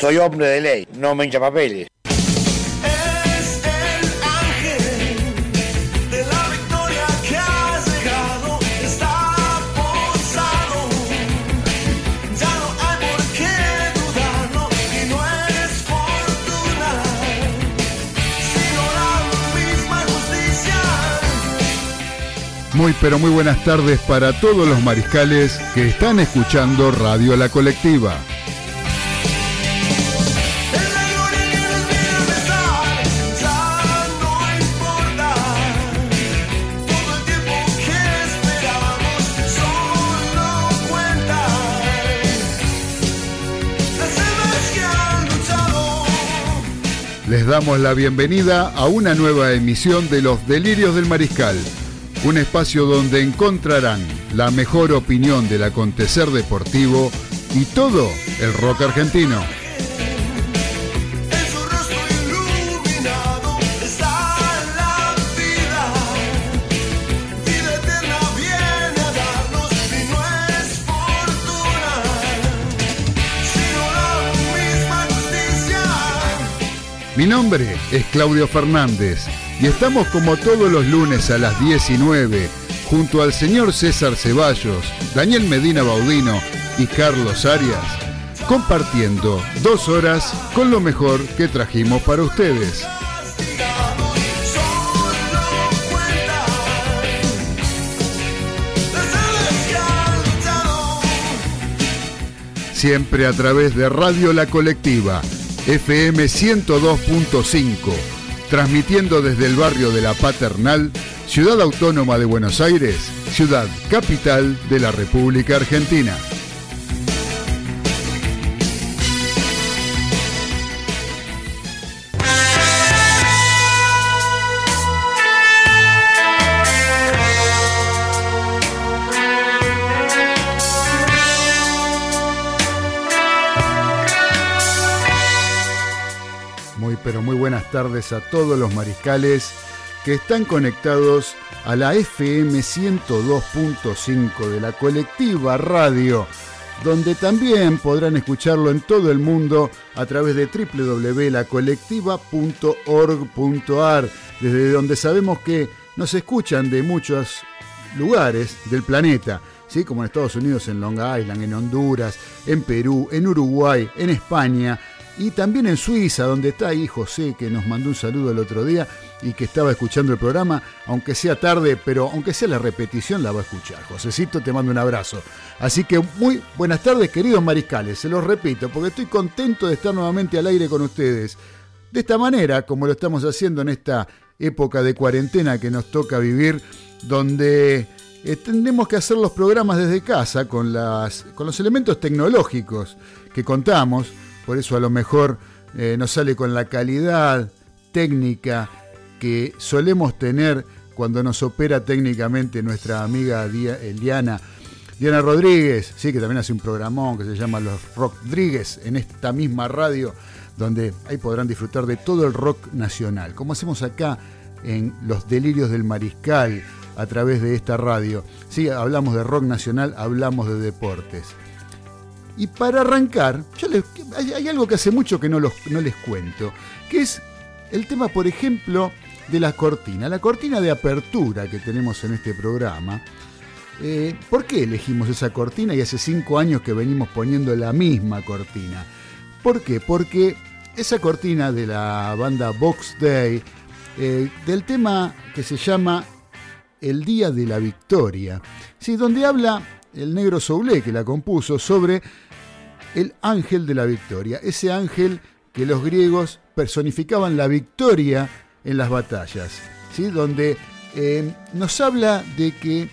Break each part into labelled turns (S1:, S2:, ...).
S1: Soy hombre de ley, no me hincha papeles.
S2: Es el ángel de la victoria que ha llegado, está posado. Ya no hay por qué dudarlo y no es fortuna, sino la misma justicia.
S3: Muy pero muy buenas tardes para todos los mariscales que están escuchando Radio La Colectiva. Les damos la bienvenida a una nueva emisión de Los Delirios del Mariscal, un espacio donde encontrarán la mejor opinión del acontecer deportivo y todo el rock argentino. Mi nombre es Claudio Fernández y estamos como todos los lunes a las 19 junto al señor César Ceballos, Daniel Medina Baudino y Carlos Arias, compartiendo dos horas con lo mejor que trajimos para ustedes. Siempre a través de Radio La Colectiva, FM 102.5, transmitiendo desde el barrio de La Paternal, Ciudad Autónoma de Buenos Aires, ciudad capital de la República Argentina. Tardes a todos los mariscales que están conectados a la FM 102.5 de la colectiva radio, donde también podrán escucharlo en todo el mundo a través de www.lacolectiva.org.ar, desde donde sabemos que nos escuchan de muchos lugares del planeta. ¿Sí? como en Estados Unidos, en Long Island, en Honduras, en Perú, en Uruguay, en España, y también en Suiza, donde está ahí José, que nos mandó un saludo el otro día y que estaba escuchando el programa, aunque sea tarde, pero aunque sea la repetición, la va a escuchar. Josecito, te mando un abrazo. Así que muy buenas tardes, queridos mariscales, se los repito, porque estoy contento de estar nuevamente al aire con ustedes. De esta manera, como lo estamos haciendo en esta época de cuarentena que nos toca vivir, donde eh, tendremos que hacer los programas desde casa con, las, con los elementos tecnológicos que contamos, por eso a lo mejor eh, nos sale con la calidad técnica que solemos tener cuando nos opera técnicamente nuestra amiga eh, Diana. Diana Rodríguez, sí, que también hace un programón que se llama Los Rodríguez en esta misma radio, donde ahí podrán disfrutar de todo el rock nacional, como hacemos acá en Los Delirios del Mariscal a través de esta radio. Sí, hablamos de rock nacional, hablamos de deportes. Y para arrancar, yo les- hay, algo que hace mucho que no, los- no les cuento, que es el tema, por ejemplo, de la cortina. La cortina de apertura que tenemos en este programa. Eh, ¿Por qué elegimos esa cortina y hace cinco años que venimos poniendo la misma cortina? ¿Por qué? Porque esa cortina de la banda Box Day, eh, del tema que se llama El Día de la Victoria, ¿sí? donde habla el negro Soule que la compuso sobre el ángel de la victoria, ese ángel que los griegos personificaban la victoria en las batallas, ¿sí? donde eh, nos habla de que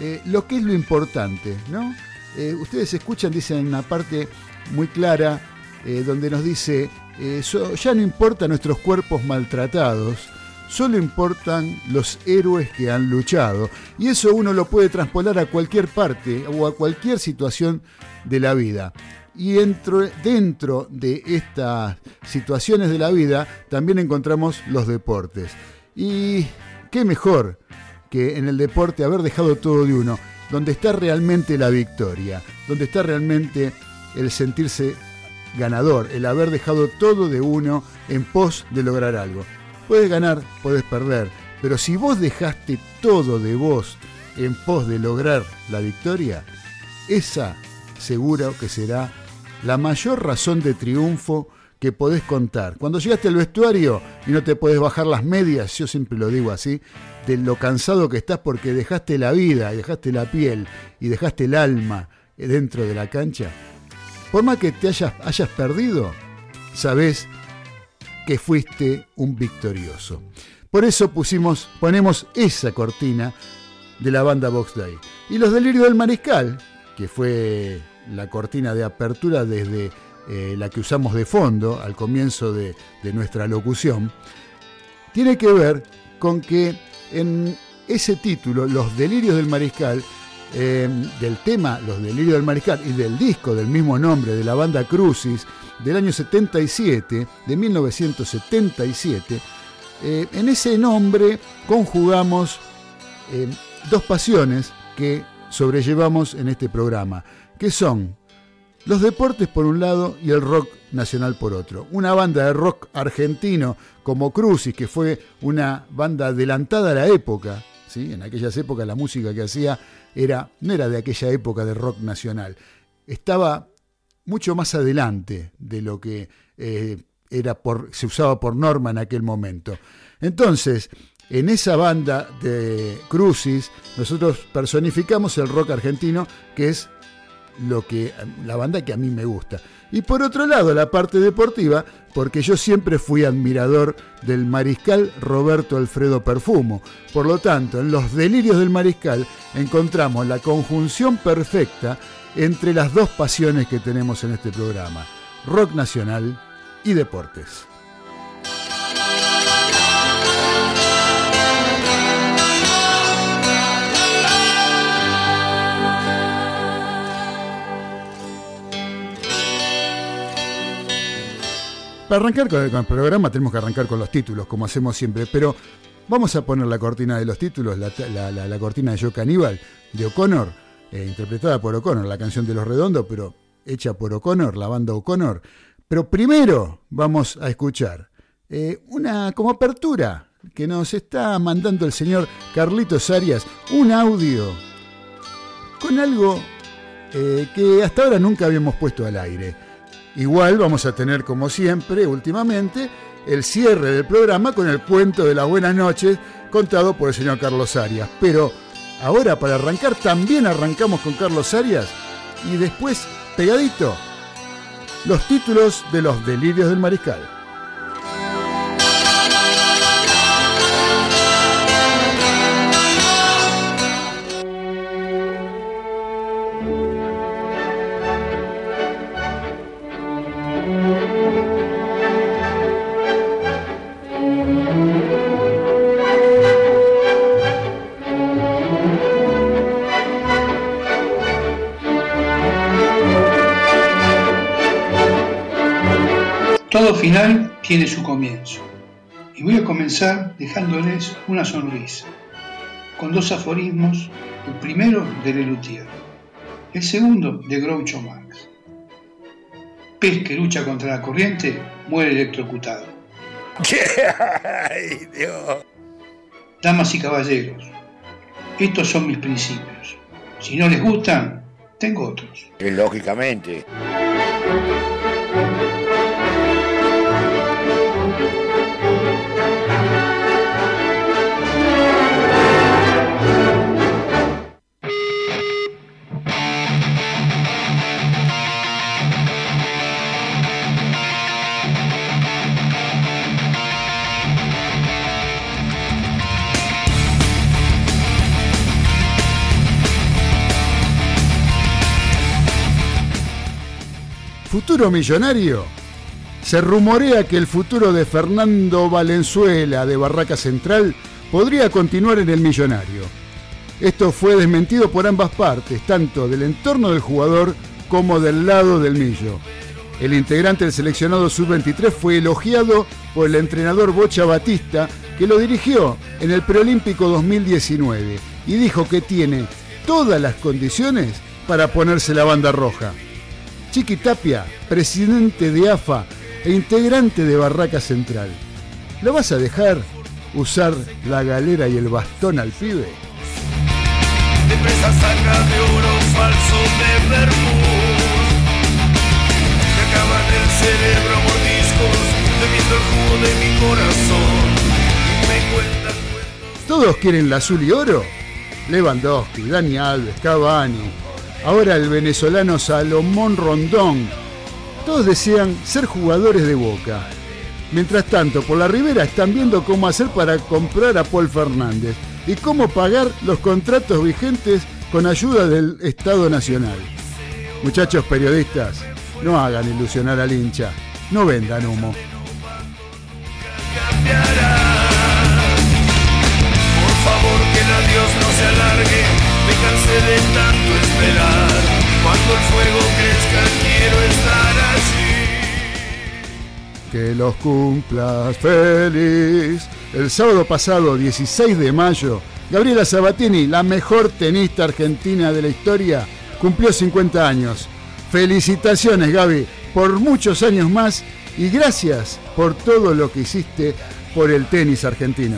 S3: eh, lo que es lo importante, ¿no? Eh, ustedes escuchan, dicen una parte muy clara, donde nos dice, ya no importan nuestros cuerpos maltratados, solo importan los héroes que han luchado. Y eso uno lo puede traspolar a cualquier parte o a cualquier situación de la vida. Y dentro, de estas situaciones de la vida también encontramos los deportes. Y qué mejor que en el deporte haber dejado todo de uno, donde está realmente la victoria, donde está realmente el sentirse ganador, el haber dejado todo de uno en pos de lograr algo. Puedes ganar, puedes perder, pero si vos dejaste todo de vos en pos de lograr la victoria, esa seguro que será la mayor razón de triunfo que podés contar. Cuando llegaste al vestuario y no te podés bajar las medias, yo siempre lo digo así, de lo cansado que estás porque dejaste la vida, dejaste la piel y dejaste el alma dentro de la cancha, por más que te hayas, hayas perdido, sabés que fuiste un victorioso. Por eso pusimos, ponemos esa cortina de la banda Box Day. Y los delirios del mariscal, que fue la cortina de apertura desde eh, la que usamos de fondo al comienzo de, nuestra locución, tiene que ver con que en ese título, Los Delirios del Mariscal, eh, del tema Los Delirios del Mariscal y del disco del mismo nombre de la banda Crucis del año 77, de 1977, eh, en ese nombre conjugamos dos pasiones que sobrellevamos en este programa, que son los deportes por un lado y el rock nacional por otro. Una banda de rock argentino como Crucis, que fue una banda adelantada a la época, ¿sí? en aquellas épocas la música que hacía era, no era de aquella época de rock nacional, estaba mucho más adelante de lo que eh, era por, se usaba por norma en aquel momento. Entonces, en esa banda de Crucis, nosotros personificamos el rock argentino, que es lo que la banda que a mí me gusta. Y por otro lado, la parte deportiva, porque yo siempre fui admirador del mariscal Roberto Alfredo Perfumo. Por lo tanto, en los delirios del mariscal encontramos la conjunción perfecta entre las dos pasiones que tenemos en este programa, rock nacional y deportes. Para arrancar con el, programa tenemos que arrancar con los títulos, como hacemos siempre, pero vamos a poner la cortina de los títulos, la, cortina de Joe Caníbal, de O'Connor, eh, interpretada por O'Connor, la canción de Los Redondos, pero hecha por O'Connor, la banda O'Connor. Pero primero vamos a escuchar eh, una como apertura que nos está mandando el señor Carlitos Arias, un audio con algo eh, que hasta ahora nunca habíamos puesto al aire. Igual vamos a tener, como siempre, últimamente, el cierre del programa con el cuento de las buenas noches contado por el señor Carlos Arias. Pero ahora, para arrancar, también arrancamos con Carlos Arias y después, pegadito, los títulos de los delirios del mariscal.
S4: Final tiene su comienzo. Y voy a comenzar dejándoles una sonrisa, con dos aforismos, el primero de Lelutier, el segundo de Groucho Marx. Pez que lucha contra la corriente muere electrocutado.
S1: Ay, Dios.
S4: Damas y caballeros, estos son mis principios. Si no les gustan, tengo otros.
S1: Lógicamente.
S3: Futuro millonario. Se rumorea que el futuro de Fernando Valenzuela de Barraca Central podría continuar en el millonario. Esto fue desmentido por ambas partes, tanto del entorno del jugador como del lado del millo. El integrante del seleccionado sub-23 fue elogiado por el entrenador Bocha Batista, que lo dirigió en el preolímpico 2019 y dijo que tiene todas las condiciones para ponerse la banda roja. Chiqui Tapia, presidente de AFA e integrante de Barraca Central. ¿Lo vas a dejar usar la galera y el bastón al pibe?
S2: de presa saca de oro falso de Bermud. Me acaban el cerebro mordiscos, bebiendo el jugo de mi corazón. Y me cuentan cuentos.
S3: ¿Todos quieren la azul y oro? Lewandowski, Dani Alves, Cavani, ahora el venezolano Salomón Rondón. Todos desean ser jugadores de Boca. Mientras tanto, por la ribera están viendo cómo hacer para comprar a Paul Fernández y cómo pagar los contratos vigentes con ayuda del Estado Nacional. Muchachos periodistas, no hagan ilusionar al hincha, no vendan humo.
S2: Que
S3: los cumplas feliz. El sábado pasado, 16 de mayo, Gabriela Sabatini, la mejor tenista argentina de la historia, cumplió 50 años. Felicitaciones, Gaby, por muchos años más y gracias por todo lo que hiciste por el tenis argentino.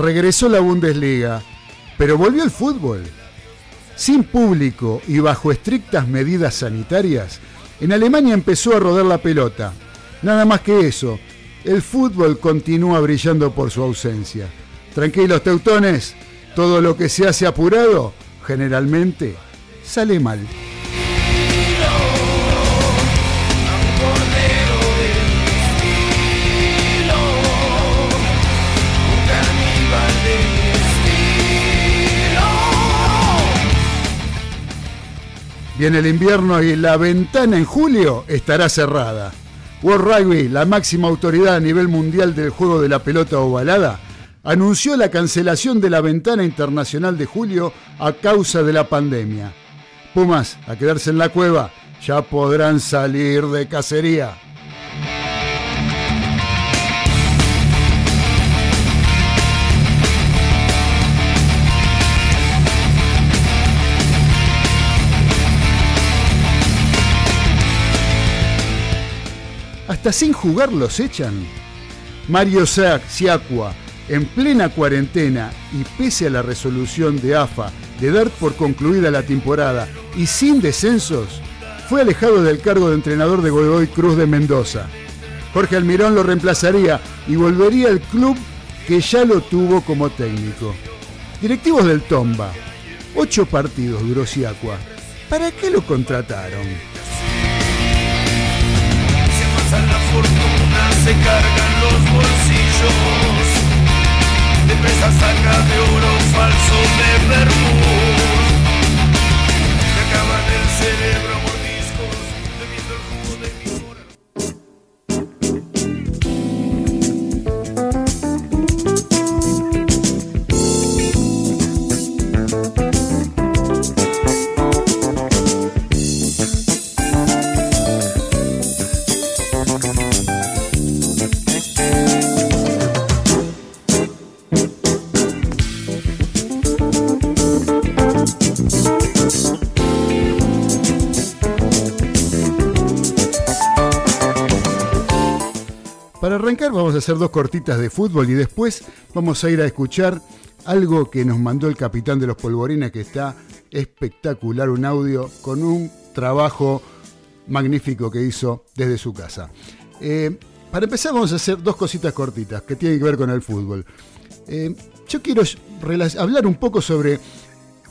S3: Regresó la Bundesliga, pero volvió el fútbol. Sin público y bajo estrictas medidas sanitarias, en Alemania empezó a rodar la pelota. Nada más que eso, el fútbol continúa brillando por su ausencia. Tranquilos, teutones, todo lo que se hace apurado, generalmente, sale mal. Viene el invierno y la ventana en julio estará cerrada. World Rugby, la máxima autoridad a nivel mundial del juego de la pelota ovalada, anunció la cancelación de la ventana internacional de julio a causa de la pandemia. Pumas, a quedarse en la cueva, ya podrán salir de cacería. Hasta sin jugar los echan. Mario Siacua, en plena cuarentena y pese a la resolución de AFA de dar por concluida la temporada y sin descensos, fue alejado del cargo de entrenador de Godoy Cruz de Mendoza. Jorge Almirón lo reemplazaría y volvería al club que ya lo tuvo como técnico. Directivos del Tomba, ocho partidos duró Siacua. ¿Para qué lo contrataron?
S2: Pasan la fortuna, se cargan los bolsillos. De presa saca de oro falso de Bermud. Me acaban el cerebro
S3: vamos a hacer dos cortitas de fútbol y después vamos a ir a escuchar algo que nos mandó el capitán de los polvorines que está espectacular, un audio con un trabajo magnífico que hizo desde su casa. Eh, para empezar vamos a hacer dos cositas cortitas que tienen que ver con el fútbol. Eh, yo quiero hablar un poco sobre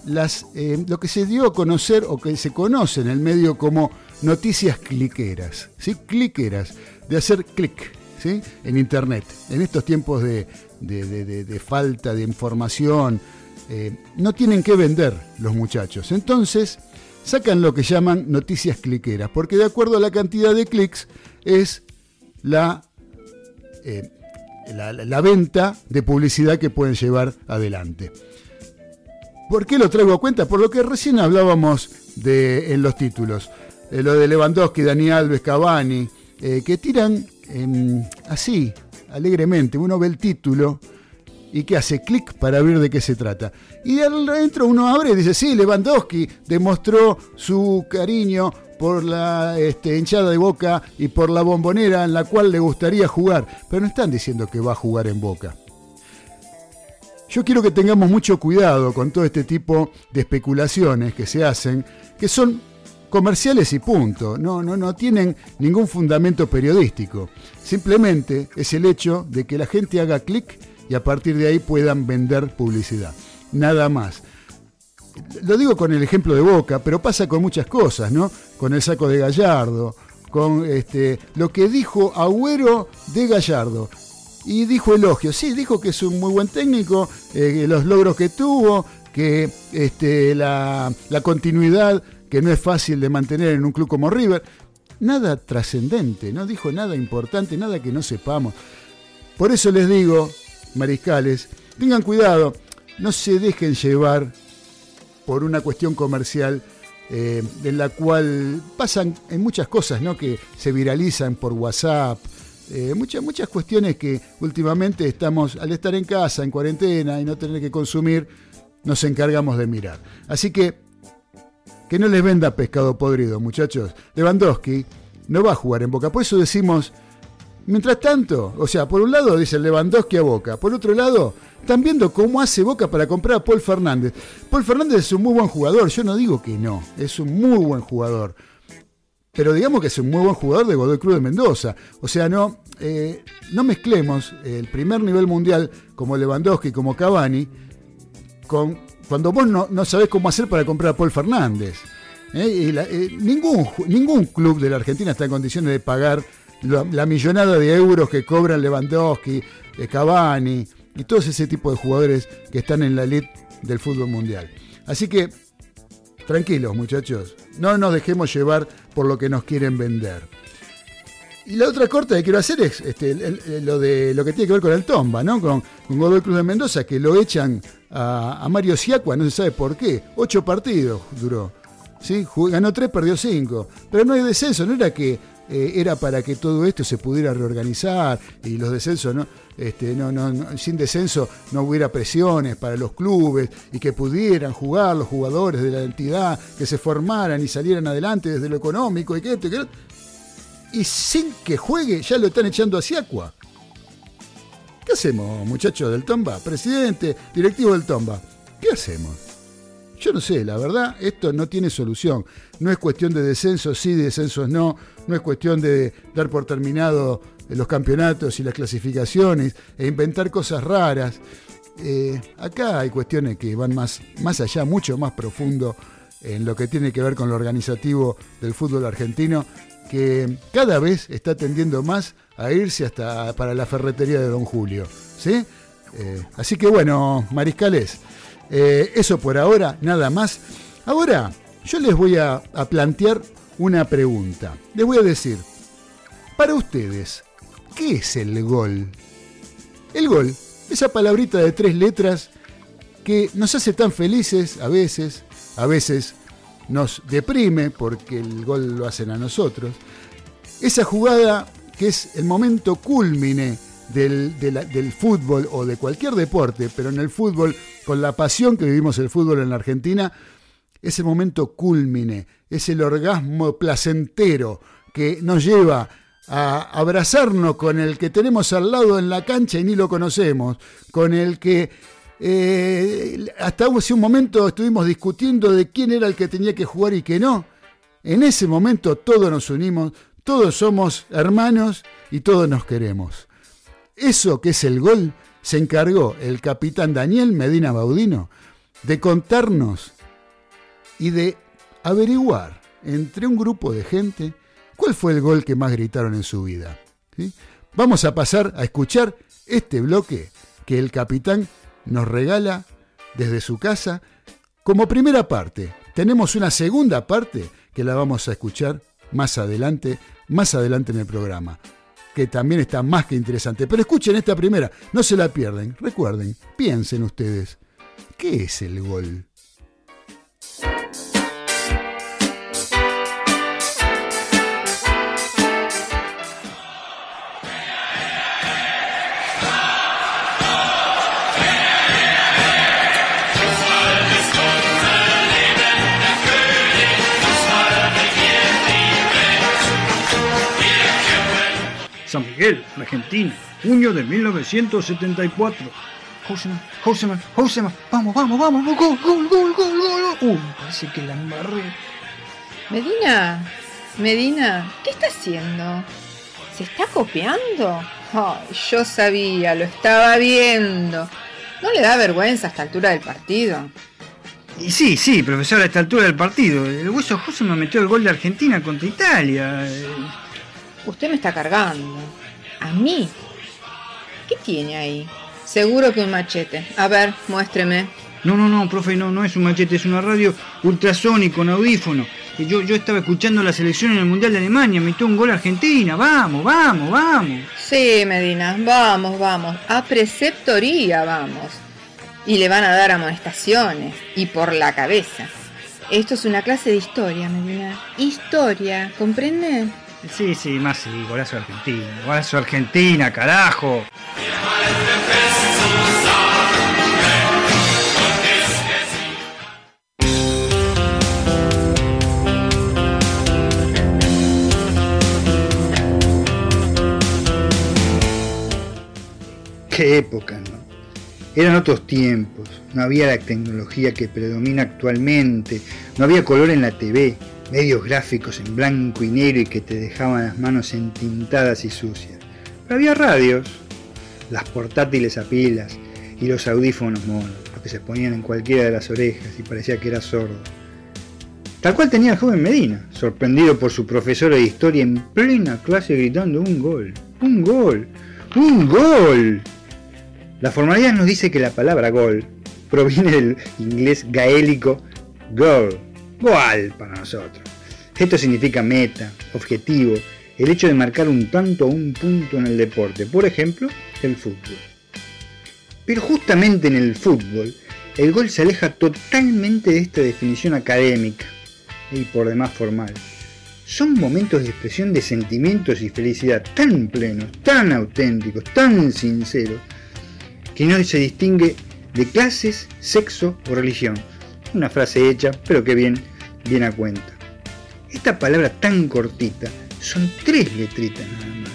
S3: las, eh, lo que se dio a conocer o que se conoce en el medio como noticias cliqueras, ¿sí? cliqueras, de hacer clic en Internet. En estos tiempos de, falta de información, eh, no tienen que vender los muchachos. Entonces, sacan lo que llaman noticias cliqueras, porque de acuerdo a la cantidad de clics es la eh, venta de publicidad que pueden llevar adelante. ¿Por qué lo traigo a cuenta? Por lo que recién hablábamos en los títulos. eh, lo de Lewandowski, Dani Alves, Cavani, que tiran em, así, alegremente. Uno ve el título y que hace clic para ver de qué se trata. Y adentro uno abre y dice, sí, Lewandowski demostró su cariño por la este, hinchada de boca y por la bombonera en la cual le gustaría jugar. Pero no están diciendo que va a jugar en boca. Yo quiero que tengamos mucho cuidado con todo este tipo de especulaciones que se hacen, que son comerciales y punto, no, no, no tienen ningún fundamento periodístico. Simplemente es el hecho de que la gente haga clic y a partir de ahí puedan vender publicidad. Nada más. Lo digo con el ejemplo de Boca, pero pasa con muchas cosas, ¿no? Con el saco de Gallardo, con este, lo que dijo Agüero de Gallardo. Y dijo elogio, sí, dijo que es un muy buen técnico, eh, los logros que tuvo, que este, la, la continuidad que no es fácil de mantener en un club como River. Nada trascendente, no dijo nada importante, nada que no sepamos. Por eso les digo, mariscales, tengan cuidado, no se dejen llevar por una cuestión comercial eh, en la cual pasan en muchas cosas ¿no? que se viralizan por WhatsApp, eh, muchas, muchas cuestiones que últimamente estamos, al estar en casa, en cuarentena y no tener que consumir, nos encargamos de mirar. Así que, que no les venda pescado podrido, muchachos. Lewandowski no va a jugar en Boca, por eso decimos, mientras tanto, o sea, por un lado dice Lewandowski a Boca, por otro lado, están viendo cómo hace Boca para comprar a Paul Fernández. Paul Fernández es un muy buen jugador, yo no digo que no, es un muy buen jugador pero digamos que es un muy buen jugador de Godoy Cruz de Mendoza. O sea, no, eh, no mezclemos el primer nivel mundial como Lewandowski, como Cavani, con cuando vos no, no sabés cómo hacer para comprar a Paul Fernández. ¿eh? Y eh, ningún, ningún club de la Argentina está en condiciones de pagar la, la millonada de euros que cobran Lewandowski, eh, Cavani y todos ese tipo de jugadores que están en la elite del fútbol mundial. Así que Tranquilos, muchachos. No nos dejemos llevar por lo que nos quieren vender. Y la otra corta que quiero hacer es este, lo de lo que tiene que ver con el Tomba, ¿no? Con, con Godoy Cruz de Mendoza, que lo echan a, Mario Siacua, no se sabe por qué. Ocho partidos duró. ¿sí? Ganó tres, perdió cinco. Pero no hay descenso, no era que eh, era para que todo esto se pudiera reorganizar y los descensos. Este, no, no, sin descenso no hubiera presiones para los clubes y que pudieran jugar los jugadores de la entidad, que se formaran y salieran adelante desde lo económico y que esto y que. Y sin que juegue, ya lo están echando a Siacua. ¿Qué hacemos, muchachos del Tomba? Presidente, directivo del Tomba. ¿Qué hacemos? Yo no sé, la verdad, esto no tiene solución. No es cuestión de descensos, sí, descensos no. No es cuestión de dar por terminado los campeonatos y las clasificaciones e inventar cosas raras. Eh, acá hay cuestiones que van más, más allá, mucho más profundo en lo que tiene que ver con lo organizativo del fútbol argentino, que cada vez está tendiendo más a irse hasta para la ferretería de Don Julio. ¿sí? Eh, así que bueno, mariscales, eh, eso por ahora, nada más. Ahora, yo les voy a, a plantear una pregunta. Les voy a decir, para ustedes, ¿qué es el gol? El gol, esa palabrita de tres letras que nos hace tan felices a veces, a veces nos deprime porque el gol lo hacen a nosotros. Esa jugada que es el momento culmine del, del fútbol o de cualquier deporte, pero en el fútbol, con la pasión que vivimos el fútbol en la Argentina, es el momento culmine, es el orgasmo placentero que nos lleva a abrazarnos con el que tenemos al lado en la cancha y ni lo conocemos, con el que eh, hasta hace un momento estuvimos discutiendo de quién era el que tenía que jugar y que no. En ese momento todos nos unimos, todos somos hermanos y todos nos queremos. Eso que es el gol se encargó el capitán Daniel Medina Baudino de contarnos y de averiguar entre un grupo de gente cuál fue el gol que más gritaron en su vida. Vamos a pasar a escuchar este bloque que el capitán nos regala desde su casa como primera parte. Tenemos una segunda parte que la vamos a escuchar más adelante, más adelante en el programa, que también está más que interesante. Pero escuchen esta primera, no se la pierden. Recuerden, piensen ustedes, ¿qué es el gol?
S5: Miguel, Argentina, junio de 1974. Houseman, Houseman, Houseman, vamos, vamos, vamos, gol, gol, gol, gol, gol. Uy, parece que la embarré.
S6: Medina, Medina, ¿qué está haciendo? ¿Se está copiando? Yo sabía, lo estaba viendo. ¿No le da vergüenza a esta altura del partido?
S5: Y sí, sí, profesor, a esta altura del partido. El hueso Houseman metió el gol de Argentina contra Italia.
S6: Usted me está cargando. ¿A mí? ¿Qué tiene ahí? Seguro que un machete. A ver, muéstreme.
S5: No, no, no, profe, no, no es un machete, es una radio ultrasónico con audífono. Y Yo, yo estaba escuchando la selección en el Mundial de Alemania, metió un gol a Argentina, vamos, vamos, vamos.
S6: Sí, Medina, vamos, vamos. A preceptoría vamos. Y le van a dar amonestaciones. Y por la cabeza. Esto es una clase de historia, Medina. Historia, ¿comprende?
S5: Sí, sí, más sí, golazo Argentina, golazo Argentina, carajo. Qué época, ¿no? Eran otros tiempos, no había la tecnología que predomina actualmente, no había color en la TV, medios gráficos en blanco y negro y que te dejaban las manos entintadas y sucias. Pero había radios, las portátiles a pilas y los audífonos monos, los que se ponían en cualquiera de las orejas y parecía que era sordo. Tal cual tenía el joven Medina, sorprendido por su profesora de historia en plena clase gritando un gol, un gol, un gol. La formalidad nos dice que la palabra gol proviene del inglés gaélico goal, goal para nosotros. Esto significa meta, objetivo, el hecho de marcar un tanto o un punto en el deporte, por ejemplo, el fútbol. Pero justamente en el fútbol, el gol se aleja totalmente de esta definición académica y por demás formal. Son momentos de expresión de sentimientos y felicidad tan plenos, tan auténticos, tan sinceros, que no se distingue de clases, sexo o religión. Una frase hecha, pero que bien, bien a cuenta. Esta palabra tan cortita son tres letritas nada más.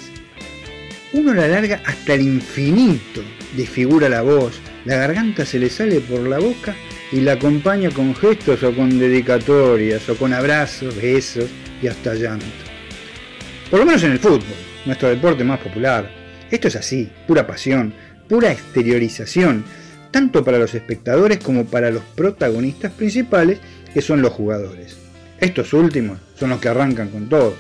S5: Uno la larga hasta el infinito, desfigura la voz, la garganta se le sale por la boca y la acompaña con gestos o con dedicatorias o con abrazos, besos y hasta llanto. Por lo menos en el fútbol, nuestro deporte más popular. Esto es así, pura pasión, pura exteriorización, tanto para los espectadores como para los protagonistas principales, que son los jugadores. Estos últimos son los que arrancan con todo.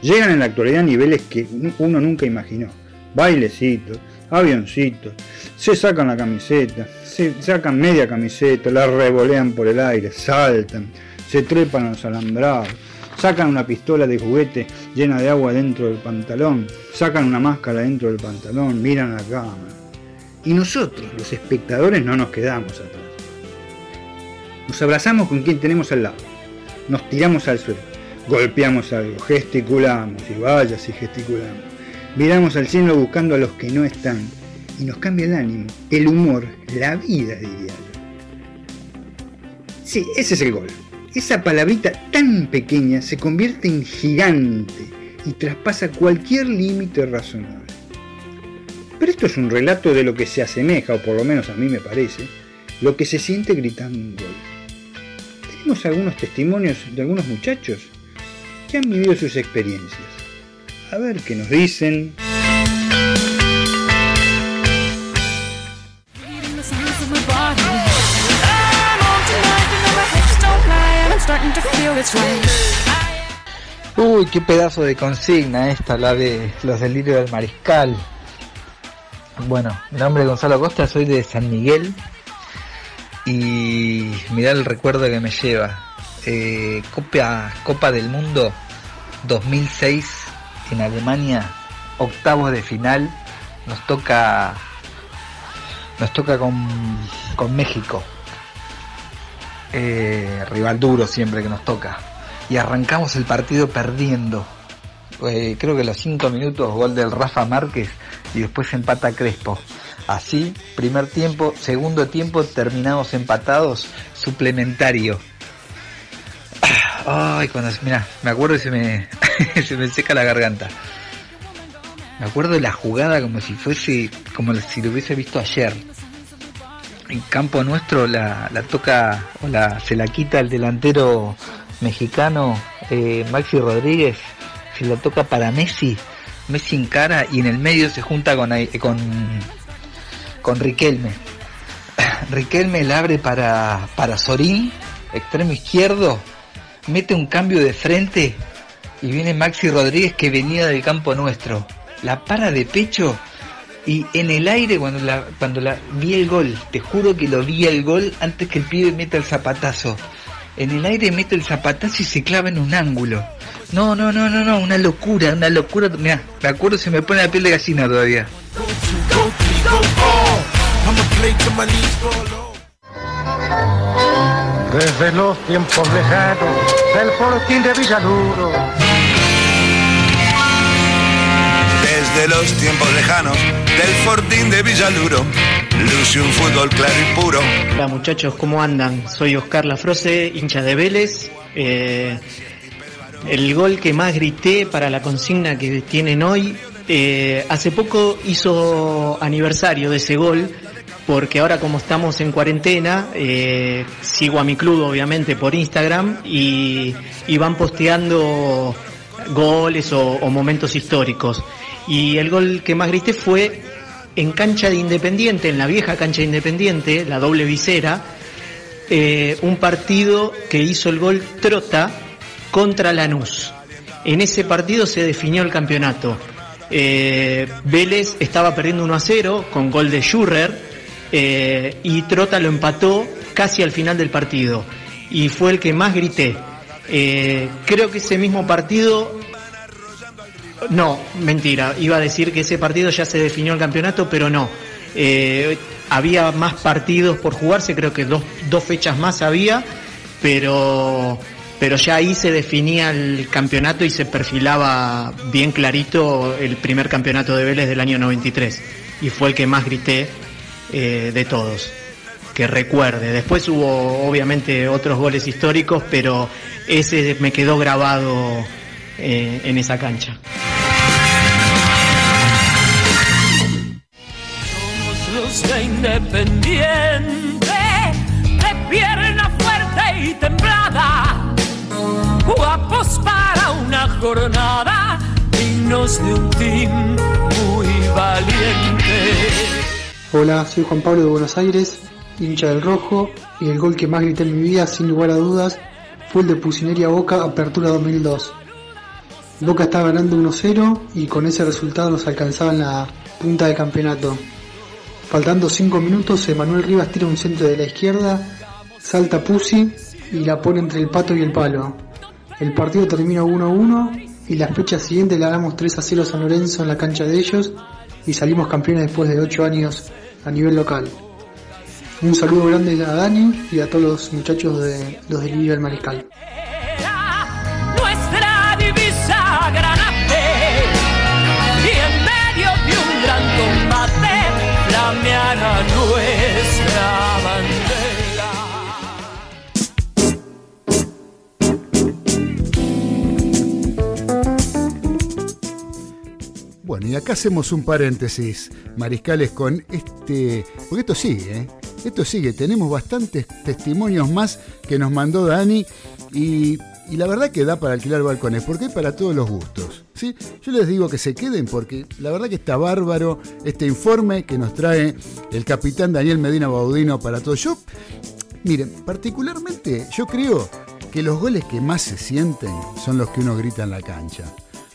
S5: Llegan en la actualidad a niveles que uno nunca imaginó. Bailecitos, avioncitos, se sacan la camiseta, se sacan media camiseta, la revolean por el aire, saltan, se trepan a los alambrados, sacan una pistola de juguete llena de agua dentro del pantalón, sacan una máscara dentro del pantalón, miran la cámara. Y nosotros, los espectadores, no nos quedamos atrás. Nos abrazamos con quien tenemos al lado, nos tiramos al suelo, golpeamos algo, gesticulamos y vaya si gesticulamos. Miramos al cielo buscando a los que no están y nos cambia el ánimo, el humor, la vida, diría yo. Sí, ese es el gol. Esa palabrita tan pequeña se convierte en gigante y traspasa cualquier límite razonable. Pero esto es un relato de lo que se asemeja, o por lo menos a mí me parece, lo que se siente gritando un gol. Tenemos algunos testimonios de algunos muchachos que han vivido sus experiencias. A ver qué nos dicen.
S7: Uy, qué pedazo de consigna esta, la de los delirios del mariscal. Bueno, mi nombre es Gonzalo Costa, soy de San Miguel y mirá el recuerdo que me lleva. Eh, Copa, Copa del Mundo 2006 en Alemania, octavos de final, nos toca nos toca con, con México. Eh, rival duro siempre que nos toca. Y arrancamos el partido perdiendo. Eh, creo que los 5 minutos gol del Rafa Márquez y después empata Crespo. Así, primer tiempo, segundo tiempo terminamos empatados, suplementario. Ay, cuando mira, me acuerdo y se me, se me seca la garganta. Me acuerdo de la jugada como si fuese, como si lo hubiese visto ayer. En campo nuestro la, la toca o la, se la quita el delantero mexicano eh, Maxi Rodríguez, se la toca para Messi, Messi encara y en el medio se junta con, Ai- con, con Riquelme. Riquelme la abre para, para Sorín, extremo izquierdo, mete un cambio de frente y viene Maxi Rodríguez que venía del campo nuestro. La para de pecho y en el aire cuando la, cuando la vi el gol, te juro que lo vi el gol antes que el pibe meta el zapatazo. En el aire mete el zapatazo y se clava en un ángulo. No, no, no, no, no, una locura, una locura. Mira, me acuerdo se me pone la piel de gallina todavía.
S8: Desde los tiempos lejanos del fortín de Villaluro.
S2: Desde los tiempos lejanos del Fortín de Villaluro, luce un fútbol claro y puro.
S9: Hola muchachos, ¿cómo andan? Soy Oscar Lafrose, hincha de Vélez. Eh, el gol que más grité para la consigna que tienen hoy, eh, hace poco hizo aniversario de ese gol, porque ahora como estamos en cuarentena, eh, sigo a mi club obviamente por Instagram y, y van posteando goles o, momentos históricos. Y el gol que más grité fue en cancha de Independiente, en la vieja cancha de Independiente, la doble visera, eh, un partido que hizo el gol Trota contra Lanús. En ese partido se definió el campeonato. Eh, Vélez estaba perdiendo 1 a 0 con gol de Schurrer eh, y Trota lo empató casi al final del partido y fue el que más grité. Eh, creo que ese mismo partido no, mentira. Iba a decir que ese partido ya se definió el campeonato, pero no. Había más partidos por jugarse, creo que dos, dos fechas más había, pero, pero ya ahí se definía el campeonato y se perfilaba bien clarito el primer campeonato de Vélez del año 93. Y fue el que más grité eh, de todos, que recuerde. Después hubo obviamente otros goles históricos, pero ese me quedó grabado eh, en esa cancha.
S10: Los de Independiente, de pierna fuerte y templada, guapos para una jornada, dignos de un team muy valiente.
S11: Hola, soy Juan Pablo de Buenos Aires, hincha del rojo, y el gol que más grité en mi vida, sin lugar a dudas, fue el de Pusineria Boca Apertura 2002. Boca estaba ganando 1-0 y con ese resultado nos alcanzaba en la punta de campeonato. Faltando 5 minutos, Emanuel Rivas tira un centro de la izquierda, salta Pusi y la pone entre el pato y el palo. El partido termina 1-1 y la fecha siguiente le ganamos 3-0 a San Lorenzo en la cancha de ellos y salimos campeones después de 8 años a nivel local. Un saludo grande a Dani y a todos los muchachos de los del del Mariscal.
S3: Bueno, y acá hacemos un paréntesis, mariscales, con este. Porque esto sigue, ¿eh? Esto sigue. Tenemos bastantes testimonios más que nos mandó Dani y, la verdad que da para alquilar balcones, porque hay para todos los gustos. ¿sí? Yo les digo que se queden porque la verdad que está bárbaro este informe que nos trae el capitán Daniel Medina Baudino para todos. Yo, miren, particularmente yo creo que los goles que más se sienten son los que uno grita en la cancha.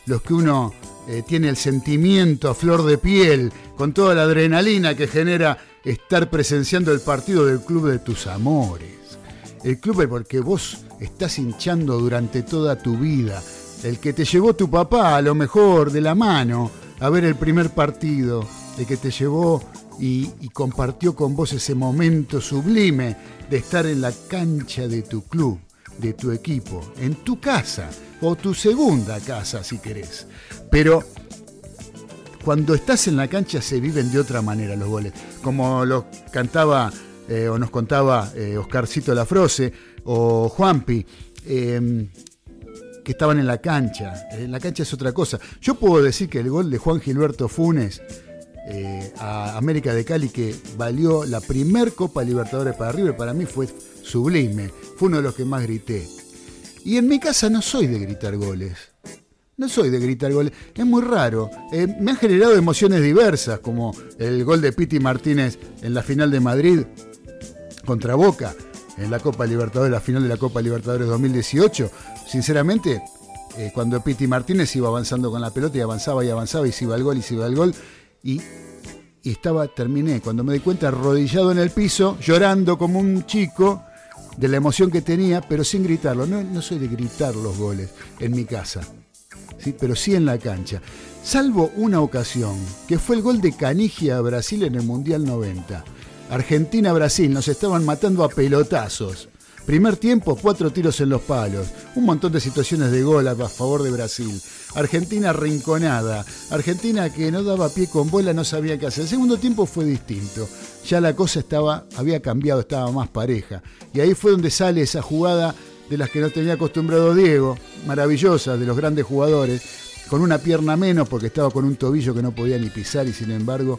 S3: Los que uno eh, tiene el sentimiento a flor de piel, con toda la adrenalina que genera estar presenciando el partido del club de tus amores. El club al porque vos estás hinchando durante toda tu vida. El que te llevó tu papá, a lo mejor, de la mano, a ver el primer partido. El que te llevó y, y compartió con vos ese momento sublime de estar en la cancha de tu club, de tu equipo, en tu casa, o tu segunda casa, si querés. Pero cuando estás en la cancha se viven de otra manera los goles. Como lo cantaba eh, o nos contaba eh, Oscarcito Lafrose o Juanpi. eh, que estaban en la cancha. En la cancha es otra cosa. Yo puedo decir que el gol de Juan Gilberto Funes eh, a América de Cali, que valió la primer Copa Libertadores para River, para mí fue sublime. Fue uno de los que más grité. Y en mi casa no soy de gritar goles. No soy de gritar goles. Es muy raro. Eh, me han generado emociones diversas, como el gol de Piti Martínez en la final de Madrid contra Boca, en la Copa Libertadores, la final de la Copa Libertadores 2018. Sinceramente, eh, cuando Piti Martínez iba avanzando con la pelota y avanzaba y avanzaba y se iba al gol y se iba al gol. Y, y estaba, terminé, cuando me di cuenta, arrodillado en el piso, llorando como un chico de la emoción que tenía, pero sin gritarlo. No, no soy de gritar los goles en mi casa, ¿sí? pero sí en la cancha. Salvo una ocasión, que fue el gol de Canigia a Brasil en el Mundial 90. Argentina-Brasil, nos estaban matando a pelotazos. Primer tiempo, cuatro tiros en los palos. Un montón de situaciones de gol a favor de Brasil. Argentina rinconada. Argentina que no daba pie con bola, no sabía qué hacer. El segundo tiempo fue distinto. Ya la cosa estaba, había cambiado, estaba más pareja. Y ahí fue donde sale esa jugada de las que no tenía acostumbrado Diego, maravillosa, de los grandes jugadores, con una pierna menos porque estaba con un tobillo que no podía ni pisar y sin embargo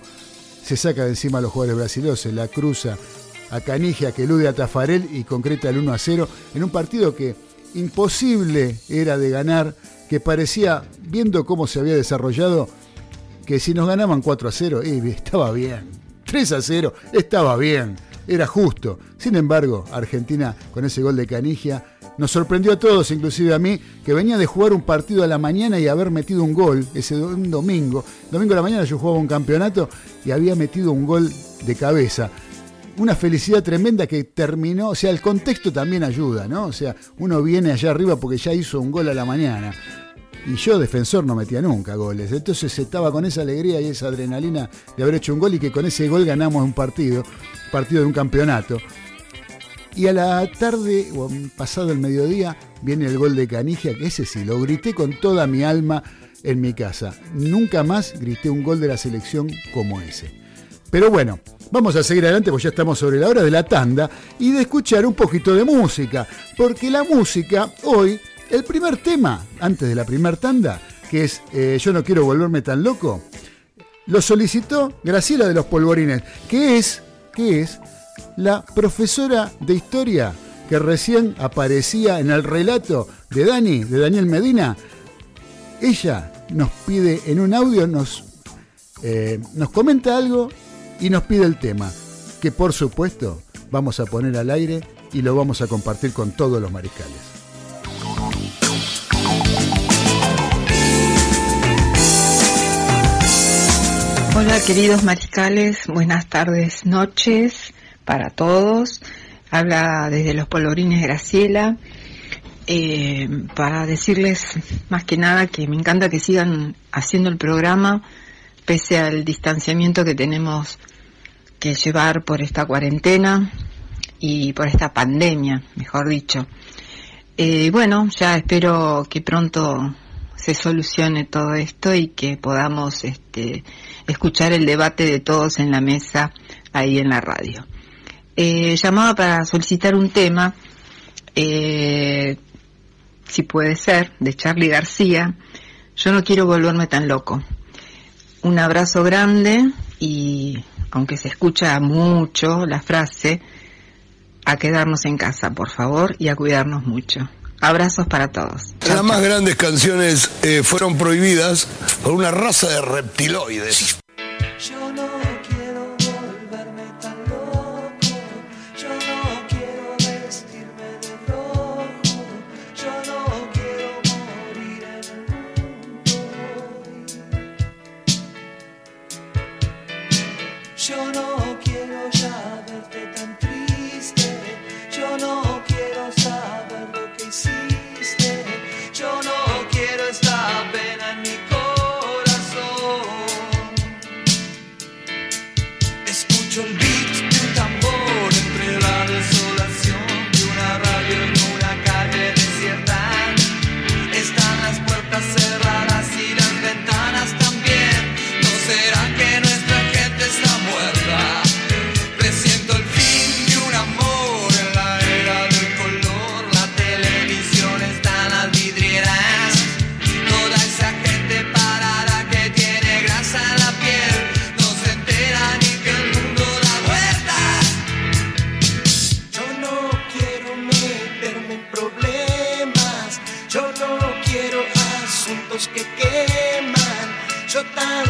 S3: se saca de encima a los jugadores brasileños, se la cruza a Canigia que elude a Tafarel y concreta el 1 a 0 en un partido que imposible era de ganar, que parecía, viendo cómo se había desarrollado, que si nos ganaban 4 a 0, eh, estaba bien. 3 a 0, estaba bien, era justo. Sin embargo, Argentina con ese gol de Canigia nos sorprendió a todos, inclusive a mí, que venía de jugar un partido a la mañana y haber metido un gol ese domingo. Domingo a la mañana yo jugaba un campeonato y había metido un gol de cabeza. Una felicidad tremenda que terminó, o sea, el contexto también ayuda, ¿no? O sea, uno viene allá arriba porque ya hizo un gol a la mañana. Y yo, defensor, no metía nunca goles. Entonces estaba con esa alegría y esa adrenalina de haber hecho un gol y que con ese gol ganamos un partido, partido de un campeonato. Y a la tarde, o pasado el mediodía, viene el gol de Canigia, que ese sí, lo grité con toda mi alma en mi casa. Nunca más grité un gol de la selección como ese. Pero bueno, vamos a seguir adelante porque ya estamos sobre la hora de la tanda y de escuchar un poquito de música. Porque la música, hoy, el primer tema, antes de la primer tanda, que es eh, Yo no quiero volverme tan loco, lo solicitó Graciela de los Polvorines, que es, que es la profesora de historia que recién aparecía en el relato de Dani, de Daniel Medina. Ella nos pide en un audio, nos, eh, nos comenta algo y nos pide el tema, que por supuesto vamos a poner al aire y lo vamos a compartir con todos los mariscales.
S6: Hola queridos mariscales, buenas tardes, noches para todos. Habla desde los Polvorines Graciela eh, para decirles más que nada que me encanta que sigan haciendo el programa pese al distanciamiento que tenemos que llevar por esta cuarentena y por esta pandemia, mejor dicho. Eh, bueno, ya espero que pronto se solucione todo esto y que podamos este, escuchar el debate de todos en la mesa ahí en la radio. Eh, llamaba para solicitar un tema, eh, si puede ser, de Charlie García. Yo no quiero volverme tan loco. Un abrazo grande y, aunque se escucha mucho la frase, a quedarnos en casa, por favor, y a cuidarnos mucho. Abrazos para todos.
S12: Las más grandes canciones eh, fueron prohibidas por una raza de reptiloides.
S2: Yo no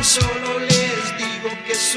S13: solo les digo que es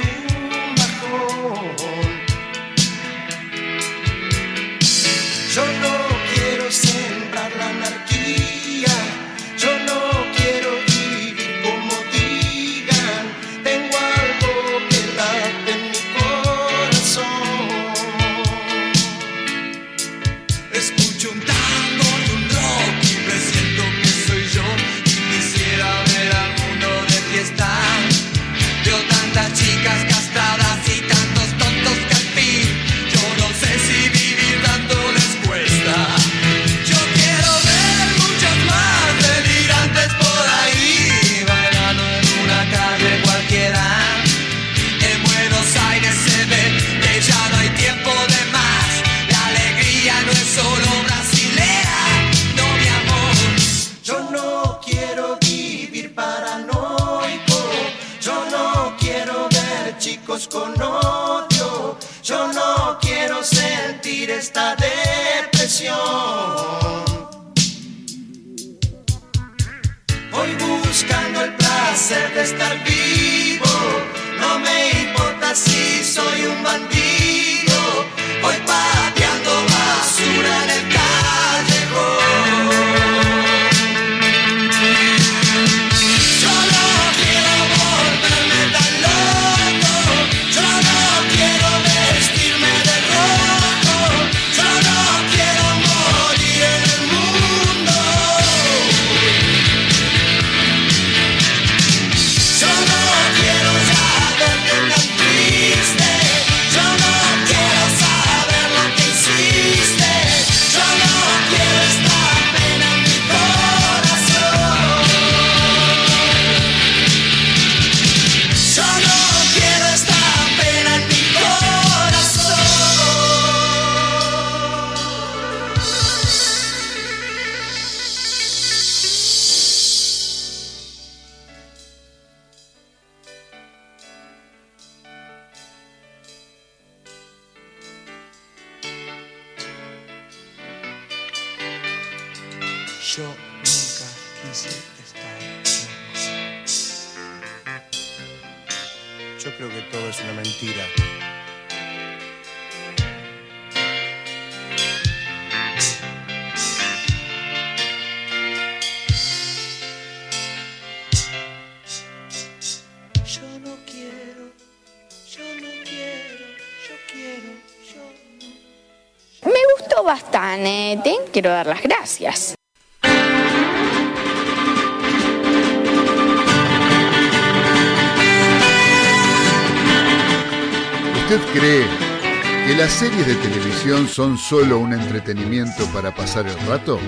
S3: son solo un entretenimiento para pasar el rato?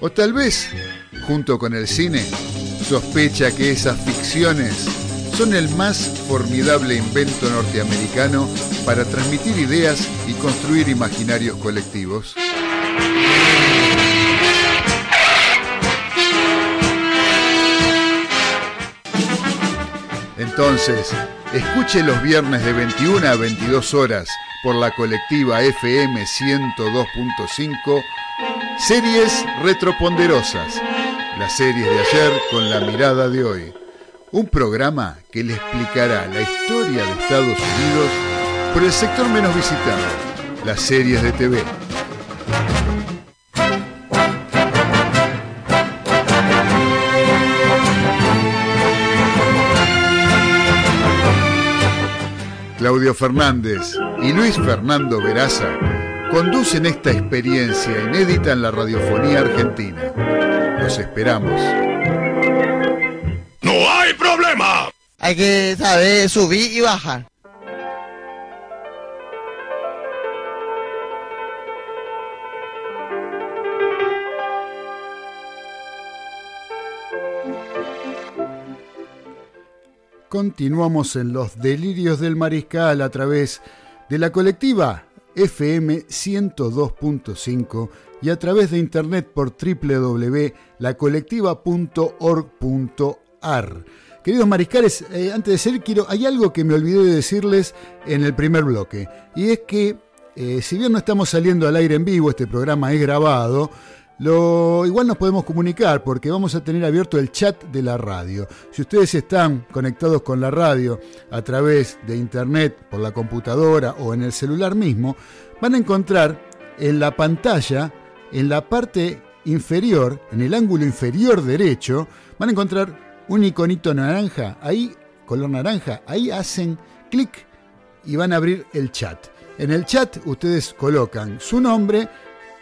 S3: O tal vez, junto con el cine, sospecha que esas ficciones son el más formidable invento norteamericano para transmitir ideas y construir imaginarios colectivos. Entonces, escuche los viernes de 21 a 22 horas por la colectiva FM 102.5 Series Retroponderosas, las series de ayer con la mirada de hoy. Un programa que le explicará la historia de Estados Unidos por el sector menos visitado, las series de TV. Claudio Fernández y Luis Fernando Veraza conducen esta experiencia inédita en la radiofonía argentina. Los esperamos.
S12: ¡No hay problema!
S14: Hay que saber subir y bajar.
S3: Continuamos en los delirios del mariscal a través de la colectiva FM 102.5 y a través de internet por www.lacolectiva.org.ar. Queridos mariscales, eh, antes de seguir, quiero, hay algo que me olvidé de decirles en el primer bloque, y es que eh, si bien no estamos saliendo al aire en vivo, este programa es grabado, lo, igual nos podemos comunicar porque vamos a tener abierto el chat de la radio. Si ustedes están conectados con la radio a través de internet, por la computadora o en el celular mismo, van a encontrar en la pantalla, en la parte inferior, en el ángulo inferior derecho, van a encontrar un iconito naranja, ahí, color naranja, ahí hacen clic y van a abrir el chat. En el chat ustedes colocan su nombre,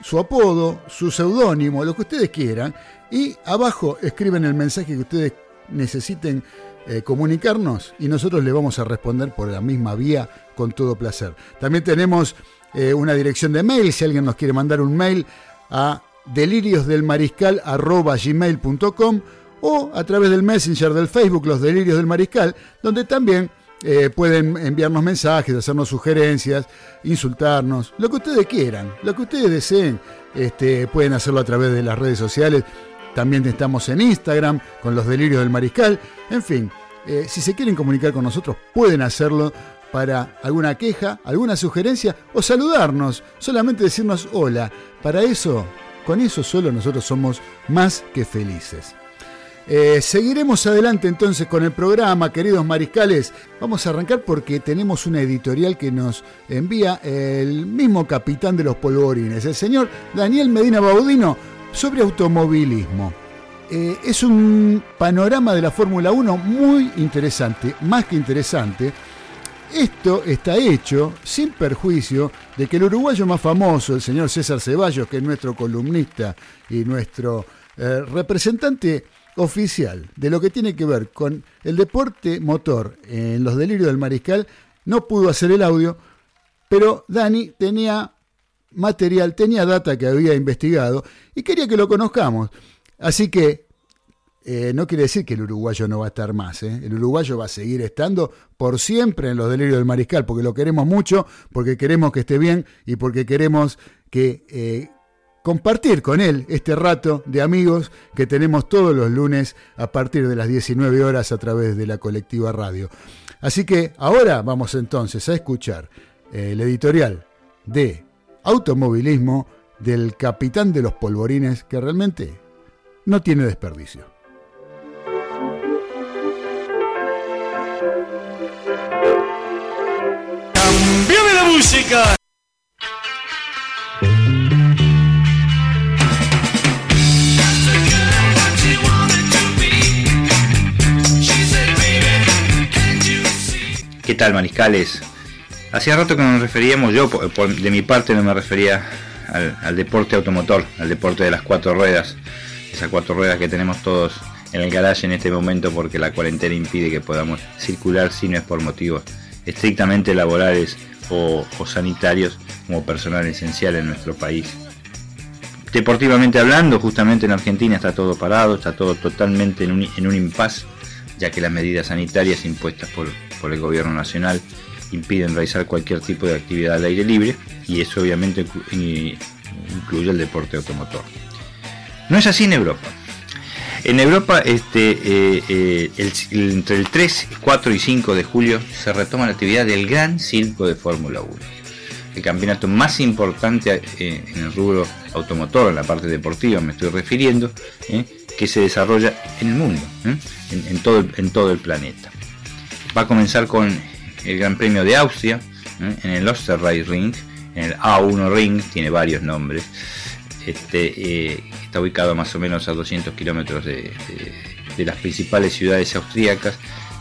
S3: su apodo, su seudónimo, lo que ustedes quieran, y abajo escriben el mensaje que ustedes necesiten eh, comunicarnos y nosotros le vamos a responder por la misma vía con todo placer. También tenemos eh, una dirección de mail, si alguien nos quiere mandar un mail a deliriosdelmariscal.gmail.com o a través del messenger del Facebook Los Delirios del Mariscal, donde también eh, pueden enviarnos mensajes, hacernos sugerencias, insultarnos, lo que ustedes quieran, lo que ustedes deseen, este, pueden hacerlo a través de las redes sociales. También estamos en Instagram con los delirios del mariscal. En fin, eh, si se quieren comunicar con nosotros, pueden hacerlo para alguna queja, alguna sugerencia o saludarnos, solamente decirnos hola. Para eso, con eso solo nosotros somos más que felices. Eh, seguiremos adelante entonces con el programa, queridos mariscales. Vamos a arrancar porque tenemos una editorial que nos envía el mismo capitán de los polvorines, el señor Daniel Medina Baudino, sobre automovilismo. Eh, es un panorama de la Fórmula 1 muy interesante, más que interesante. Esto está hecho sin perjuicio de que el uruguayo más famoso, el señor César Ceballos, que es nuestro columnista y nuestro eh, representante oficial de lo que tiene que ver con el deporte motor en los delirios del mariscal, no pudo hacer el audio, pero Dani tenía material, tenía data que había investigado y quería que lo conozcamos. Así que eh, no quiere decir que el uruguayo no va a estar más. ¿eh? El uruguayo va a seguir estando por siempre en los delirios del mariscal, porque lo queremos mucho, porque queremos que esté bien y porque queremos que eh, compartir con él este rato de amigos que tenemos todos los lunes a partir de las 19 horas a través de la colectiva radio. Así que ahora vamos entonces a escuchar el editorial de automovilismo del capitán de los polvorines que realmente no tiene desperdicio.
S2: ¡Cambiame la música!
S15: ¿Qué tal, mariscales? Hacía rato que nos referíamos, yo por- de mi parte no me refería al, deporte automotor, al deporte de las cuatro ruedas, esas cuatro ruedas que tenemos todos en el garaje en este momento porque la cuarentena impide que podamos circular si no es por motivos estrictamente laborales o, o sanitarios como personal esencial en nuestro país. Deportivamente hablando, justamente en Argentina está todo parado, está todo totalmente en un, en un impasse, ya que las medidas sanitarias impuestas por, por el gobierno nacional impiden realizar cualquier tipo de actividad al aire libre y eso obviamente incluye el deporte automotor. No es así en Europa. En Europa, este, eh, eh, entre el 3, 4 y 5 de julio se retoma la actividad del Gran Circo de Fórmula 1 el campeonato más importante eh, en el rubro automotor, en la parte deportiva me estoy refiriendo, que se desarrolla en el mundo, en todo el planeta. Va a comenzar con el Gran Premio de Austria, eh, en el Osterreich Ring, en el A1 Ring, tiene varios nombres, este, eh, está ubicado más o menos a 200 kilómetros de, de- las principales ciudades austríacas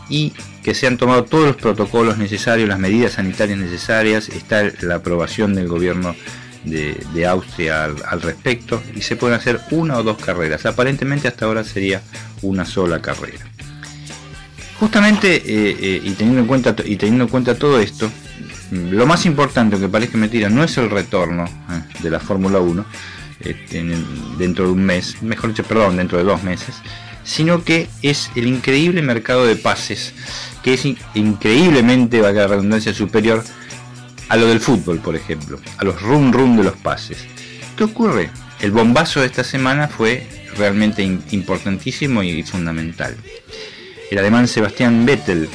S15: y que se han tomado todos los protocolos necesarios, las medidas sanitarias necesarias, está la aprobación del gobierno de, de Austria al, al respecto y se pueden hacer una o dos carreras. Aparentemente hasta ahora sería una sola carrera. Justamente eh, eh, y, teniendo en cuenta, y teniendo en cuenta todo esto, mm, lo más importante, aunque parezca mentira, no es el retorno eh, de la Fórmula 1 este, dentro de un mes, mejor dicho, perdón, dentro de dos meses, sino que es el increíble mercado de pases, que es in- increíblemente, valga la redundancia, superior a lo del fútbol, por ejemplo, a los run run de los pases. ¿Qué ocurre? El bombazo de esta semana fue realmente importantísimo y fundamental. El alemán Sebastián Vettel,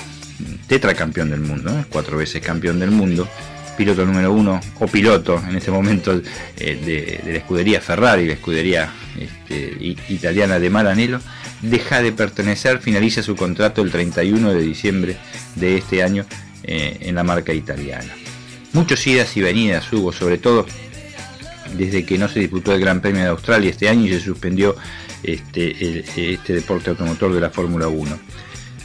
S15: tetracampeón del mundo, ¿eh? cuatro veces campeón del mundo, piloto número uno o piloto en este momento eh, de, la escudería Ferrari, la escudería este, italiana de Maranello, deja de pertenecer, finaliza su contrato el 31 de diciembre de este año eh, en la marca italiana. Muchos idas y venidas hubo, sobre todo desde que no se disputó el Gran Premio de Australia este año y se suspendió este, este deporte automotor de la Fórmula 1.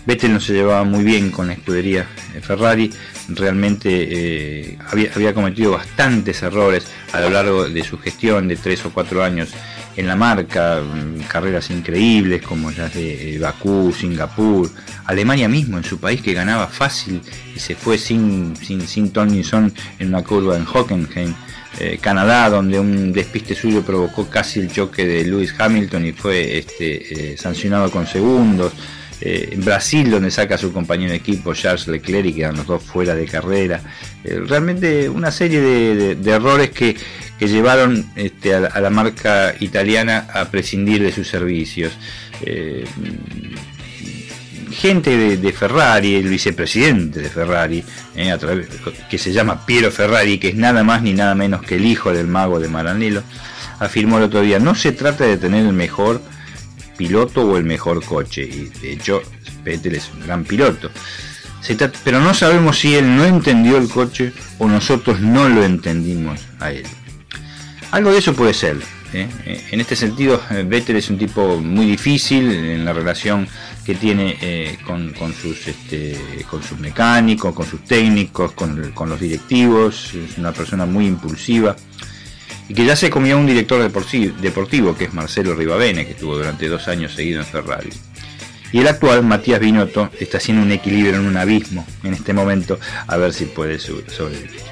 S15: Vettel no se llevaba muy bien con la escudería Ferrari, realmente eh, había, cometido bastantes errores a lo largo de su gestión de tres o cuatro años en la marca, mm, carreras increíbles como las de eh, Bakú, Singapur, Alemania mismo en su país que ganaba fácil y se fue sin, sin, sin son en una curva en Hockenheim. Eh, Canadá, donde un despiste suyo provocó casi el choque de Lewis Hamilton y fue este, eh, sancionado con segundos. Eh, en Brasil, donde saca a su compañero de equipo Charles Leclerc y quedan los dos fuera de carrera. Eh, realmente una serie de, errores que, que llevaron este, a la marca italiana a prescindir de sus servicios. Gente de, Ferrari, el vicepresidente de Ferrari, eh, que se llama Piero Ferrari, que es nada más ni nada menos que el hijo del mago de Maranello, afirmó el otro día, no se trata de tener el mejor piloto o el mejor coche, y de hecho Vettel es un gran piloto. Pero no sabemos si él no entendió el coche o nosotros no lo entendimos a él. Algo de eso puede ser. Eh, En este sentido, eh, Vettel es un tipo muy difícil en la relación que tiene eh, con, con sus, este, con sus mecánicos, con sus técnicos, con, con los directivos. Es una persona muy impulsiva y que ya se comió un director deportivo, que es Marcelo Rivavene, que estuvo durante dos años seguido en Ferrari. Y el actual, Matías Binotto, está haciendo un equilibrio en un abismo en este momento, a ver si puede sobrevivir.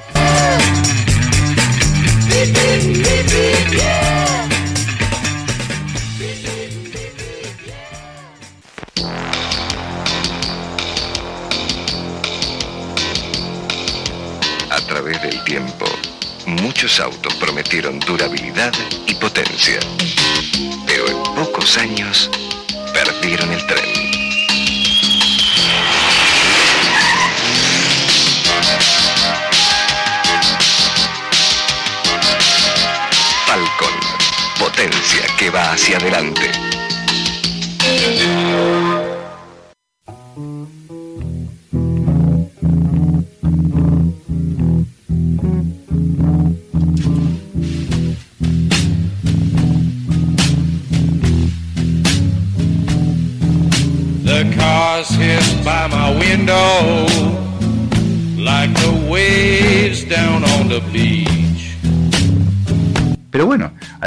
S16: Muchos autos prometieron durabilidad y potencia. Pero en pocos años, perdieron el tren. Falcon, potencia que va hacia adelante.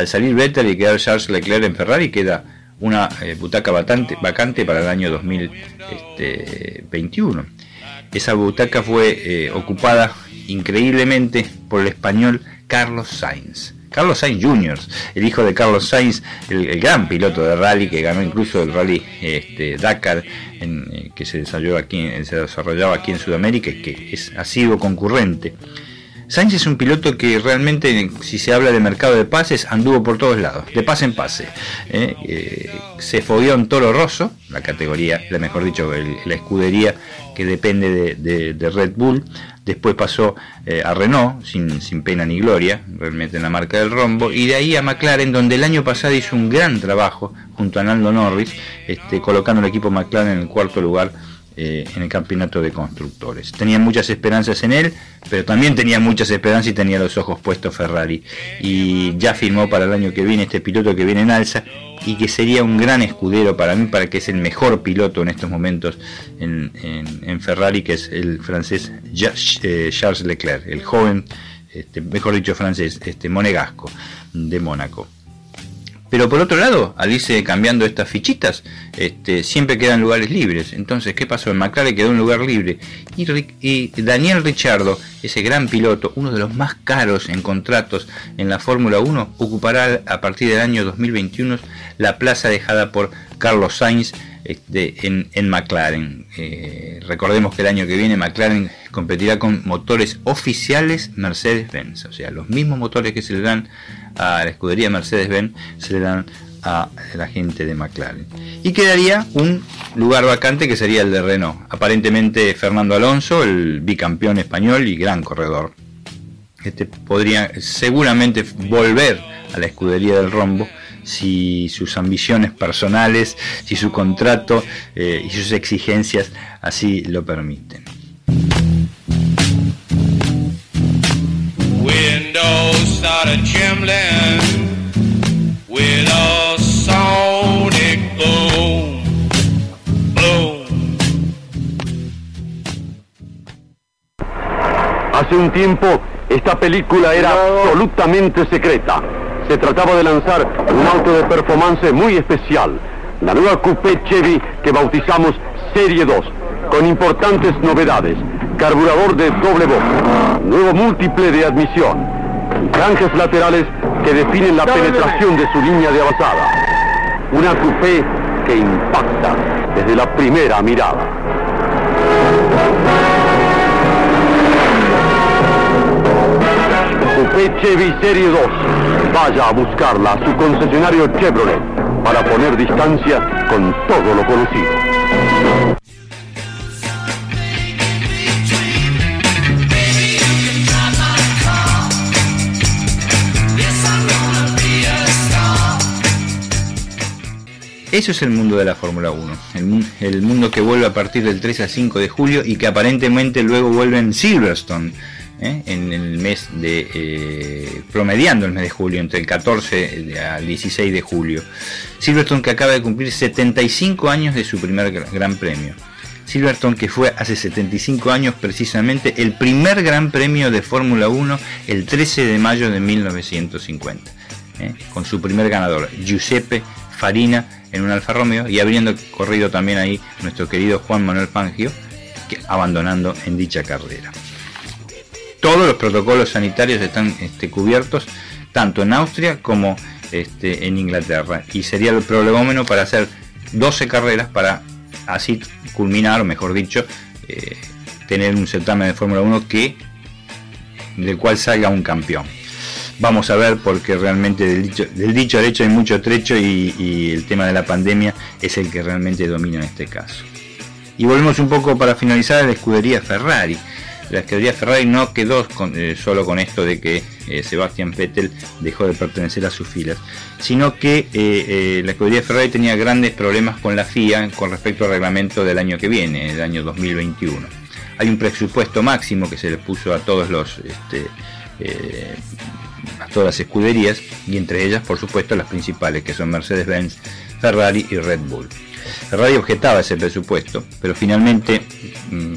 S15: Al salir Vettel y quedar Charles Leclerc en Ferrari, queda una eh, butaca vacante, vacante para el año 2021. Esa butaca fue eh, ocupada increíblemente por el español Carlos Sainz. Carlos Sainz Jr., el hijo de Carlos Sainz, el, el gran piloto de rally que ganó incluso el rally este, Dakar, en, eh, que se desarrolló aquí, se desarrollaba aquí en Sudamérica y que es, ha sido concurrente. Sainz es un piloto que realmente, si se habla de mercado de pases, anduvo por todos lados, de pase en pase. ¿eh? Eh, se fogueó en Toro Rosso, la categoría, la mejor dicho, la escudería que depende de, de- de Red Bull. Después pasó eh, a Renault, sin, sin pena ni gloria, realmente en la marca del rombo. Y de ahí a McLaren, donde el año pasado hizo un gran trabajo junto a Nando Norris, este, colocando el equipo McLaren en el cuarto lugar eh, en el campeonato de constructores. Tenía muchas esperanzas en él, pero también tenía muchas esperanzas y tenía los ojos puestos Ferrari. Y ya firmó para el año que viene este piloto que viene en alza y que sería un gran escudero para mí, para que es el mejor piloto en estos momentos en, en- Ferrari, que es el francés eh, Charles Leclerc, el joven, este, mejor dicho francés, este monegasco de Mónaco. Pero por otro lado, al irse cambiando estas fichitas, este, siempre quedan lugares libres. Entonces, ¿qué pasó? En McLaren quedó un lugar libre. Y, y Daniel Ricciardo, ese gran piloto, uno de los más caros en contratos en la Fórmula 1, ocupará a partir del año 2021 la plaza dejada por Carlos Sainz este, en, en McLaren. Eh, recordemos que el año que viene McLaren competirá con motores oficiales Mercedes-Benz, o sea, los mismos motores que se le dan a la escudería Mercedes-Benz se le dan a la gente de McLaren. Y quedaría un lugar vacante que sería el de Renault. Aparentemente Fernando Alonso, el bicampeón español y gran corredor este, podría seguramente volver a la escudería del rombo si sus ambiciones personales, si su contrato eh, y sus exigencias así lo permiten.
S17: Hace un tiempo, esta película era absolutamente secreta. Se trataba de lanzar un auto de performance muy especial, la nueva Coupé Chevy que bautizamos Serie 2, con importantes novedades. Carburador de doble voz, nuevo múltiple de admisión, y franjas laterales que definen la penetración de su línea de avanzada. Una Coupé que impacta desde la primera mirada. Coupé Chevy Serie 2. Vaya a buscarla a su concesionario Chevrolet para poner distancia con todo lo conocido.
S15: Eso es el mundo de la Fórmula 1, el, el mundo que vuelve a partir del 3 al 5 de julio y que aparentemente luego vuelve en Silverstone, ¿eh? en el mes de, eh, promediando el mes de julio, entre el 14 al 16 de julio. Silverstone que acaba de cumplir 75 años de su primer gra- gran premio. Silverstone que fue hace 75 años precisamente el primer gran premio de Fórmula 1 el 13 de mayo de 1950, ¿eh? con su primer ganador, Giuseppe Farina en un Alfa Romeo y habiendo corrido también ahí nuestro querido Juan Manuel Fangio, que, abandonando en dicha carrera. Todos los protocolos sanitarios están este, cubiertos tanto en Austria como este, en Inglaterra y sería el prolegómeno para hacer 12 carreras para así culminar, o mejor dicho, eh, tener un certamen de Fórmula 1 que del cual salga un campeón. Vamos a ver porque realmente del dicho, del al hecho hay mucho trecho y, y el tema de la pandemia es el que realmente domina en este caso. Y volvemos un poco para finalizar a la escudería Ferrari. La escudería Ferrari no quedó con- eh, solo con esto de que eh, Sebastian Vettel dejó de pertenecer a sus filas, sino que eh, la escudería Ferrari tenía grandes problemas con la FIA con respecto al reglamento del año que viene, el año 2021. Hay un presupuesto máximo que se le puso a todos los este, a todas las escuderías y entre ellas por supuesto las principales que son Mercedes-Benz, Ferrari y Red Bull. Ferrari objetaba ese presupuesto, pero finalmente mm,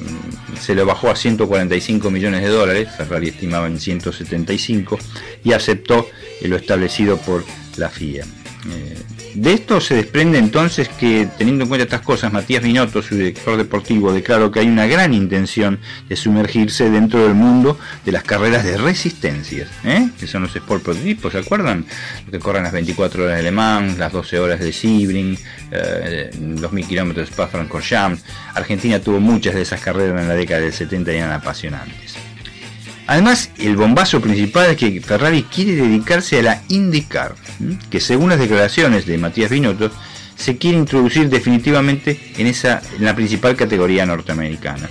S15: se lo bajó a 145 millones de dólares, Ferrari estimaba en 175 y aceptó lo establecido por la FIA. Eh, de esto se desprende entonces que, teniendo en cuenta estas cosas, Matías Binotto, su director deportivo, declaró que hay una gran intención de sumergirse dentro del mundo de las carreras de resistencias, ¿eh? que son los sport prototipos, ¿se acuerdan? Los que corren las 24 horas de Le Mans, las 12 horas de Sebring, eh, 2000 kilómetros de Spa-Francorchamps. Argentina tuvo muchas de esas carreras en la década del 70 y eran apasionantes. Además, el bombazo principal es que Ferrari quiere dedicarse a la IndyCar, que según las declaraciones de Matías Binotto, se quiere introducir definitivamente en, esa, en la principal categoría norteamericana.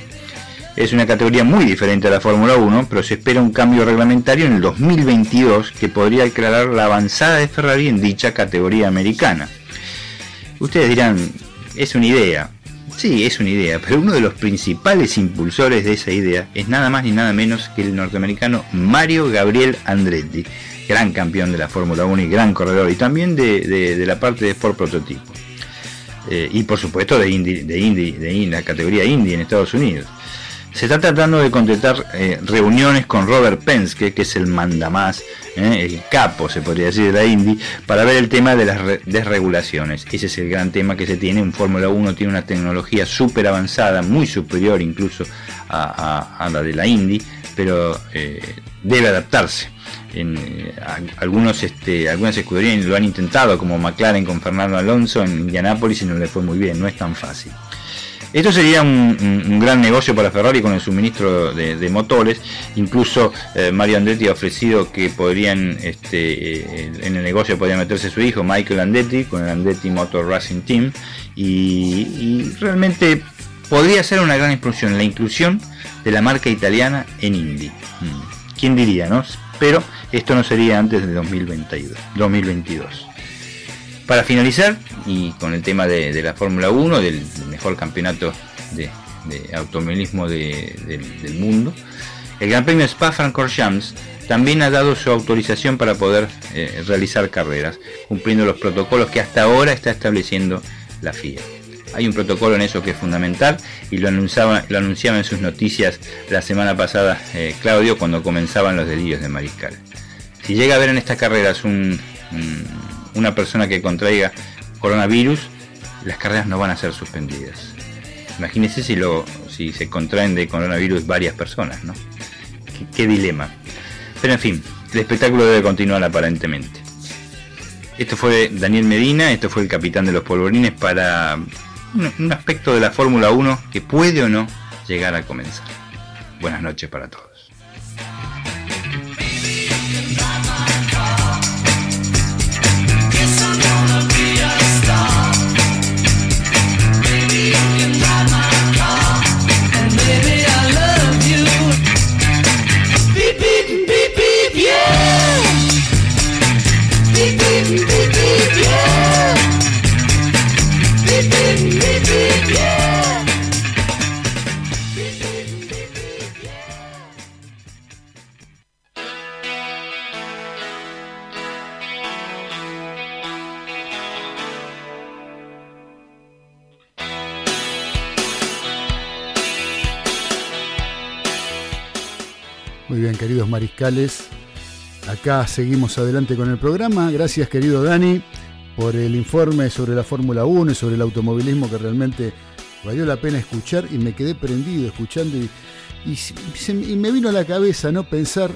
S15: Es una categoría muy diferente a la Fórmula 1, pero se espera un cambio reglamentario en el 2022 que podría declarar la avanzada de Ferrari en dicha categoría americana. Ustedes dirán, es una idea. Sí, es una idea, pero uno de los principales impulsores de esa idea es nada más ni nada menos que el norteamericano Mario Gabriel Andretti, gran campeón de la Fórmula 1 y gran corredor, y también de, de- la parte de Sport Prototipo. Eh, y por supuesto de Indy, de Indy, de la categoría Indy en Estados Unidos. Se está tratando de concretar eh, reuniones con Robert Penske, que es el mandamás, eh, el capo, se podría decir, de la Indy, para ver el tema de las re- desregulaciones. Ese es el gran tema que se tiene. Un Fórmula 1 tiene una tecnología súper avanzada, muy superior incluso a, la de la Indy, pero eh, debe adaptarse. En, eh, algunos, este, algunas escuderías lo han intentado, como McLaren con Fernando Alonso en Indianápolis y no le fue muy bien, no es tan fácil. Esto sería un, gran negocio para Ferrari con el suministro de, motores. Incluso eh, Mario Andretti ha ofrecido que podrían, este, eh, en el negocio podría meterse su hijo Michael Andretti con el Andretti Motor Racing Team y, realmente podría ser una gran inclusión, la inclusión de la marca italiana en Indy. Mm. ¿Quién diría? Pero esto no sería antes de 2022. 2022. Para finalizar, y con el tema de, la Fórmula 1, del mejor campeonato de, de automovilismo de- del- mundo, el Gran Premio Spa-Francorchamps también ha dado su autorización para poder eh, realizar carreras, cumpliendo los protocolos que hasta ahora está estableciendo la FIA. Hay un protocolo en eso que es fundamental y lo anunciaba, lo anunciaba en sus noticias la semana pasada eh, Claudio cuando comenzaban los delirios de Mariscal. Si llega a haber en estas carreras un- una persona que contraiga coronavirus, las carreras no van a ser suspendidas. Imagínense si, lo, si se contraen de coronavirus varias personas, ¿no? Qué, dilema. Pero en fin, el espectáculo debe continuar aparentemente. Esto fue Daniel Medina, esto fue el capitán de los polvorines para un, un aspecto de la Fórmula 1 que puede o no llegar a comenzar. Buenas noches para todos.
S3: Muy bien, queridos mariscales. Acá seguimos adelante con el programa. Gracias, querido Dani, por el informe sobre la Fórmula 1 y sobre el automovilismo que realmente valió la pena escuchar y me quedé prendido escuchando y, me vino a la cabeza no pensar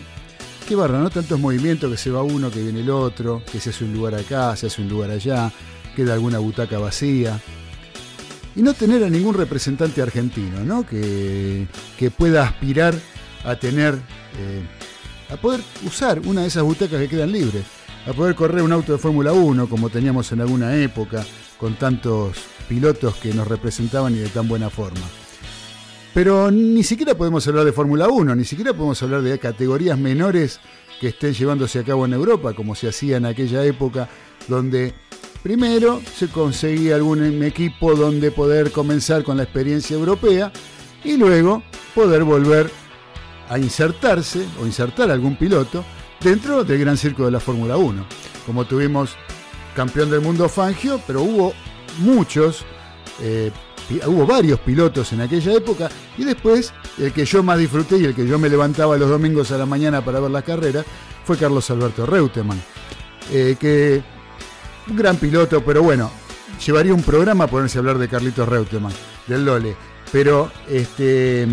S3: qué barra, ¿no? Tantos movimientos que se va uno, que viene el otro, que se hace un lugar acá, se hace un lugar allá, queda alguna butaca vacía y no tener a ningún representante argentino, ¿no? Que, que pueda aspirar a tener, eh, a poder usar una de esas butacas que quedan libres, a poder correr un auto de Fórmula 1 como teníamos en alguna época, con tantos pilotos que nos representaban y de tan buena forma. Pero ni siquiera podemos hablar de Fórmula 1, ni siquiera podemos hablar de categorías menores que estén llevándose a cabo en Europa, como se hacía en aquella época, donde primero se conseguía algún equipo donde poder comenzar con la experiencia europea y luego poder volver a insertarse o insertar algún piloto dentro del gran circo de la Fórmula 1. Como tuvimos campeón del mundo Fangio, pero hubo muchos, eh, hubo varios pilotos en aquella época y después el que yo más disfruté y el que yo me levantaba los domingos a la mañana para ver las carreras fue Carlos Alberto Reutemann, eh, que un gran piloto, pero bueno, llevaría un programa a ponerse a hablar de Carlitos Reutemann, del Lole, pero este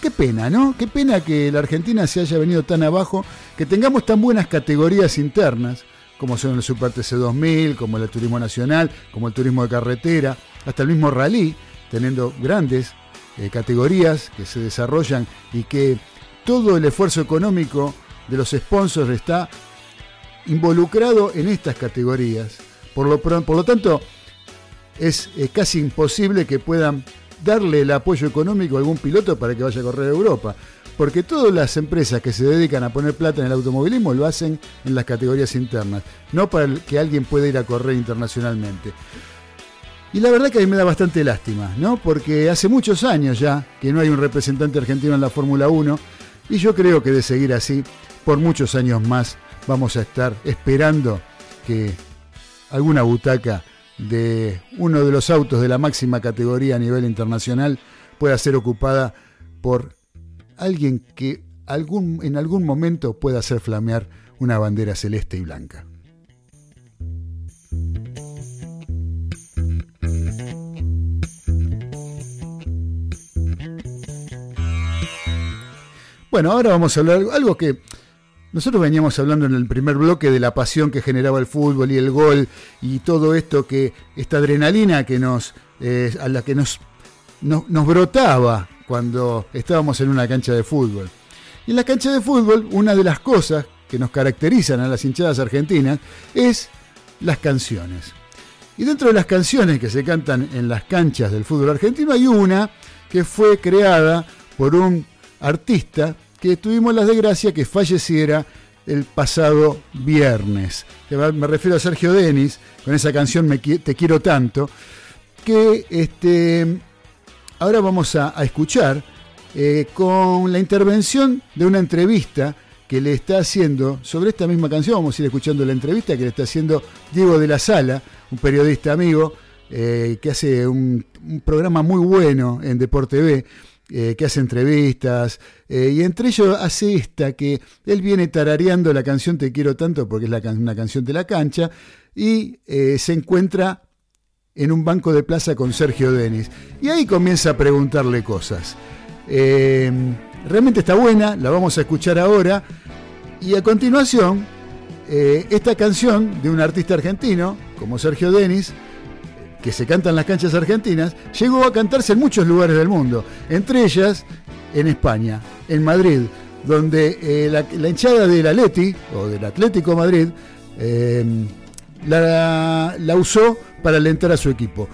S3: Qué pena, ¿no? Qué pena que la Argentina se haya venido tan abajo, que tengamos tan buenas categorías internas, como son el Super TC 2000, como el Turismo Nacional, como el Turismo de Carretera, hasta el mismo Rally, teniendo grandes eh, categorías que se desarrollan y que todo el esfuerzo económico de los sponsors está involucrado en estas categorías. Por lo, tanto, es casi imposible que puedan darle el apoyo económico a algún piloto para que vaya a correr a Europa. Porque todas las empresas que se dedican a poner plata en el automovilismo lo hacen en las categorías internas, no para que alguien pueda ir a correr internacionalmente. Y la verdad que a mí me da bastante lástima, ¿no? Porque hace muchos años ya que no hay un representante argentino en la Fórmula 1 y yo creo que de seguir así, por muchos años más, vamos a estar esperando que alguna butaca de uno de los autos de la máxima categoría a nivel internacional pueda ser ocupada por alguien que en algún momento pueda hacer flamear una bandera celeste y blanca. Bueno, ahora vamos a hablar algo que nosotros veníamos hablando en el primer bloque de la pasión que generaba el fútbol y el gol y todo esto que esta adrenalina que nos eh, a la que nos, nos nos brotaba cuando estábamos en una cancha de fútbol. Y en la cancha de fútbol, una de las cosas que nos caracterizan a las hinchadas argentinas es las canciones. Y dentro de las canciones que se cantan en las canchas del fútbol argentino hay una que fue creada por un artista que tuvimos la desgracia que falleciera el pasado viernes. Me refiero a Sergio Denis, con esa canción Te Quiero Tanto, que este, ahora vamos a, a escuchar eh, con la intervención de una entrevista que le está haciendo sobre esta misma canción. Vamos a ir escuchando la entrevista que le está haciendo Diego de la Sala, un periodista amigo eh, que hace un, un programa muy bueno en Deporte B. eh, que hace entrevistas, eh, y entre ellos hace esta, que él viene tarareando la canción Te quiero tanto porque es una canción de la cancha, y eh, se encuentra en un banco de plaza con Sergio Denis. Y ahí comienza a preguntarle cosas. Eh, realmente está buena, la vamos a escuchar ahora. Y a continuación, esta canción de un artista argentino, como Sergio Denis, que se canta en las canchas argentinas, llegó a cantarse en muchos lugares del mundo, entre ellas en España, en Madrid, donde eh, la, hinchada del Atleti, o del Atlético Madrid, eh, la, usó para alentar a su equipo.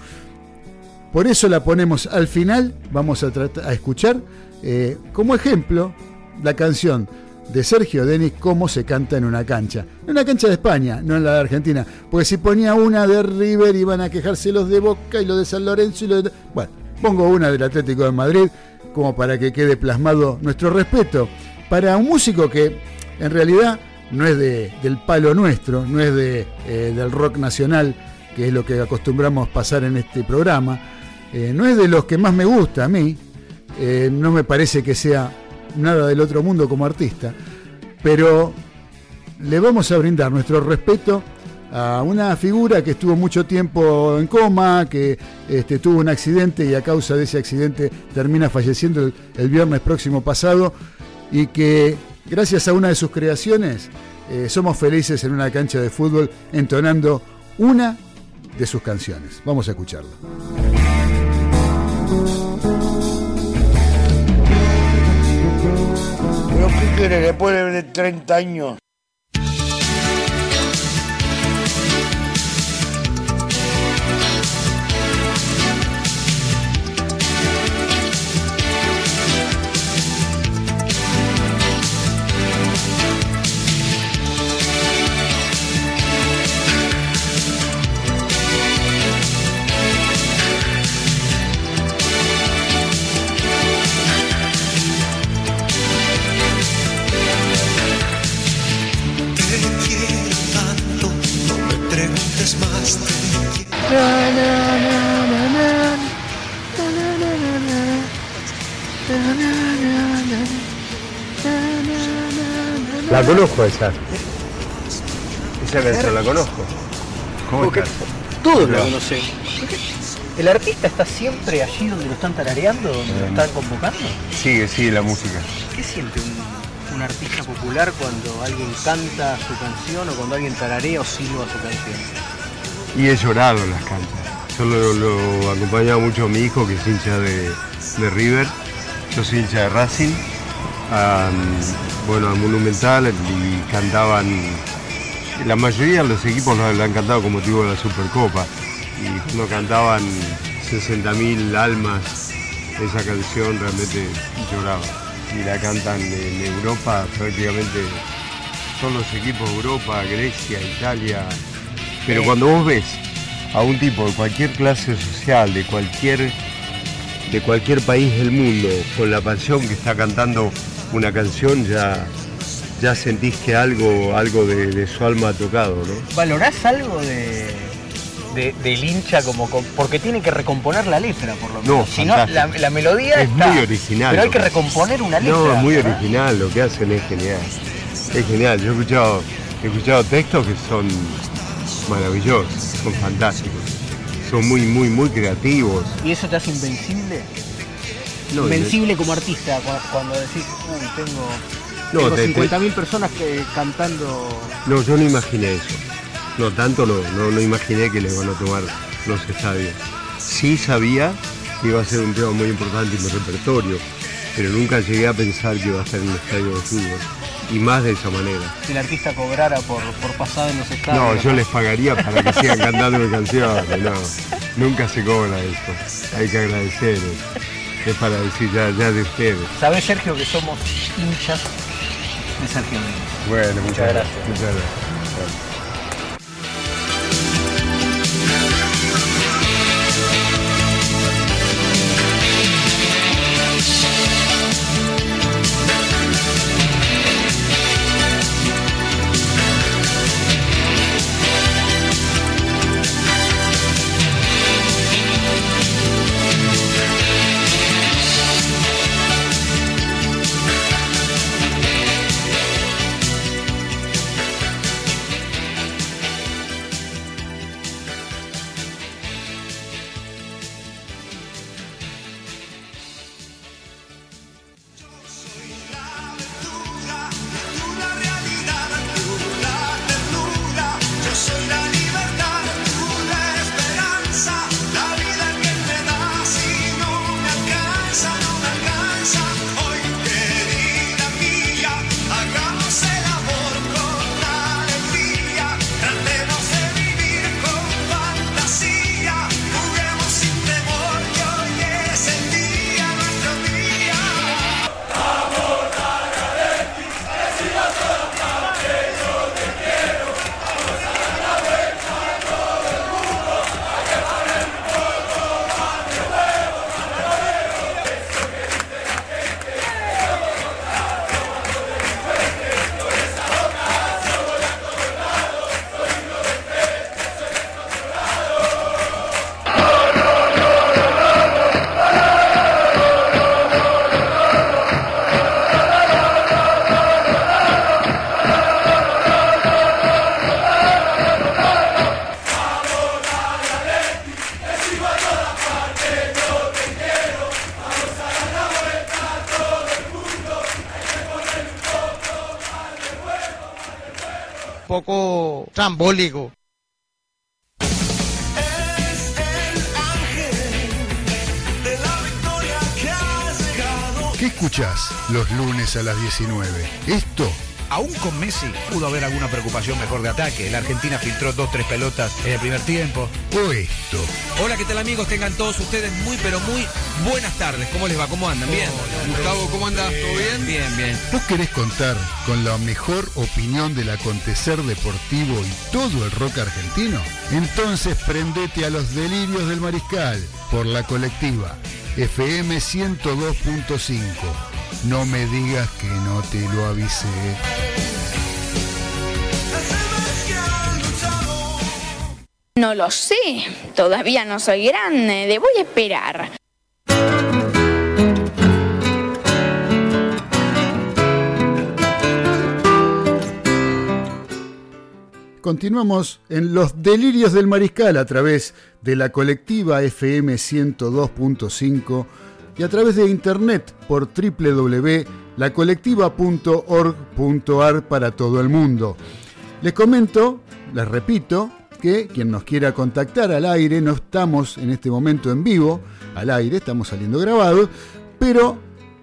S3: Por eso la ponemos al final, vamos a escuchar eh, como ejemplo la canción de Sergio Denis, cómo se canta en una cancha. En una cancha de España, no en la de Argentina. Porque si ponía una de River iban a quejarse los de Boca y los de San Lorenzo y los de... Bueno, pongo una del Atlético de Madrid como para que quede plasmado nuestro respeto para un músico que en realidad no es de- del palo nuestro, no es de, eh, del rock nacional, que es lo que acostumbramos pasar en este programa, eh, no es de los que más me gusta a mí, eh, no me parece que sea nada del otro mundo como artista, pero le vamos a brindar nuestro respeto a una figura que estuvo mucho tiempo en coma, que este, tuvo un accidente y a causa de ese accidente termina falleciendo el, viernes próximo pasado y que gracias a una de sus creaciones eh, somos felices en una cancha de fútbol entonando una de sus canciones. Vamos a escucharlo.
S1: ¿Pero qué querés después de 30 años?
S18: La conozco esa. Esa canción la conozco. ¿Cómo
S9: Porque
S18: estás?
S9: Todos lo conocen. ¿El artista está siempre allí donde lo están tarareando, donde lo
S18: Mm.
S9: están convocando?
S18: Sigue, sigue la música.
S9: ¿Qué siente un, un artista popular cuando alguien canta su canción o cuando alguien tararea o silba su canción?
S18: Y he llorado en las canchas. Yo lo, acompañaba mucho a mi hijo, que es hincha de, de River. Yo soy hincha de Racing. Bueno, a Monumental y cantaban. La mayoría de los equipos lo han cantado con motivo de la Supercopa. Y cuando cantaban 60.000 almas esa canción, realmente lloraba. Y la cantan en Europa prácticamente son los equipos de Europa, Grecia, Italia. Pero cuando vos ves a un tipo de cualquier clase social, de cualquier, de cualquier país del mundo, con la pasión que está cantando una canción, ya, ya sentís que algo, algo de, de su alma ha tocado, ¿no?
S9: ¿Valorás algo de, de- del hincha como com- porque tiene que recomponer la letra por lo menos?
S18: No,
S9: si no, la, la melodía
S18: Es
S9: está,
S18: muy original.
S9: Pero hay que recomponer una letra.
S18: No, es muy
S9: ¿verdad?
S18: original, lo que hacen es genial. Es genial, yo he escuchado, he escuchado textos que son maravillosos, son fantásticos. Son muy, muy, muy creativos.
S9: ¿Y eso te hace invencible?
S18: No,
S9: invencible como artista cu- cuando decís, uy, tengo,
S18: No,
S9: tengo
S18: te- te-
S9: 50.000 personas que, cantando.
S18: No, yo no imaginé eso. No, tanto no, no, no imaginé que le van a tomar los estadios. Sí sabía que iba a ser un tema muy importante en mi repertorio, pero nunca llegué a pensar que iba a ser un estadio de fútbol. Y más de esa manera.
S9: Si el artista cobrara por, por en los estadios.
S18: No, yo les pagaría para que sigan cantando mi canción. No, nunca se cobra eso. Hay que agradecer. es para decir ya, ya de ustedes.
S19: Sabés, Sergio, que somos hinchas de Sergio Méndez.
S18: Bueno, muchas,
S19: Muchas
S18: gracias.
S19: gracias.
S18: Muchas gracias.
S14: Trambólico.
S2: de la victoria que has llegado.
S3: ¿Qué escuchás los lunes a las 19? Esto
S20: Aún con Messi pudo haber alguna preocupación mejor de ataque. La Argentina filtró dos, tres pelotas en el primer tiempo.
S3: o esto.
S21: Hola, ¿qué tal amigos? Tengan todos ustedes muy, pero muy buenas tardes. ¿Cómo les va? ¿Cómo andan? ¿Bien? Gustavo, ¿cómo andas? ¿Todo bien? Bien, bien.
S3: ¿Vos querés contar con la mejor opinión del acontecer deportivo y todo el rock argentino? Entonces prendete a los delirios del mariscal por la colectiva FM 102.5. No me digas que no te lo avisé.
S22: No lo sé, todavía no soy grande, debo esperar.
S3: Continuamos en los delirios del mariscal a través de la colectiva FM 102.5 y a través de internet por www.lacolectiva.org.ar para todo el mundo. Les comento, les repito, que quien nos quiera contactar al aire, no estamos en este momento en vivo, al aire, estamos saliendo grabados, pero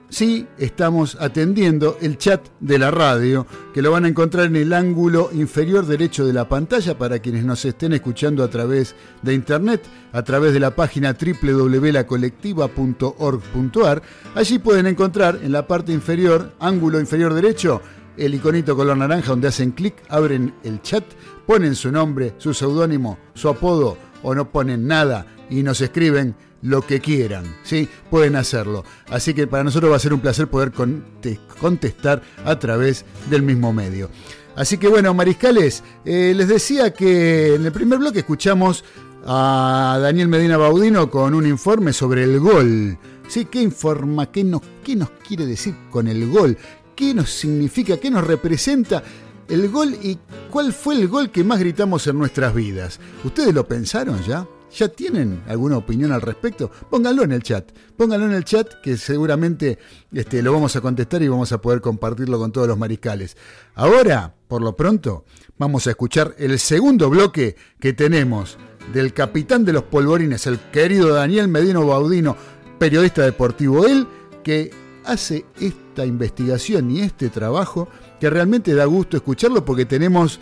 S3: sí estamos atendiendo el chat de la radio, que lo van a encontrar en el ángulo inferior derecho de la pantalla para quienes nos estén escuchando a través de internet, a través de la página www.lacolectiva.org.ar. Allí pueden encontrar en la parte inferior, ángulo inferior derecho, el iconito color naranja donde hacen clic, abren el chat, ponen su nombre, su seudónimo, su apodo o no ponen nada y nos escriben lo que quieran, ¿sí? Pueden hacerlo. Así que para nosotros va a ser un placer poder conte- contestar a través del mismo medio. Así que bueno, mariscales, eh, les decía que en el primer bloque escuchamos a Daniel Medina Baudino con un informe sobre el gol. ¿Sí? ¿Qué informa? ¿Qué nos, qué nos quiere decir con el gol? ¿Qué nos significa? ¿Qué nos representa el gol y cuál fue el gol que más gritamos en nuestras vidas? ¿Ustedes lo pensaron ya? ¿Ya tienen alguna opinión al respecto? Pónganlo en el chat. Pónganlo en el chat que seguramente este, lo vamos a contestar y vamos a poder compartirlo con todos los mariscales. Ahora, por lo pronto, vamos a escuchar el segundo bloque que tenemos del capitán de los polvorines, el querido Daniel Medino Baudino, periodista deportivo, él que hace esta investigación y este trabajo que realmente da gusto escucharlo porque tenemos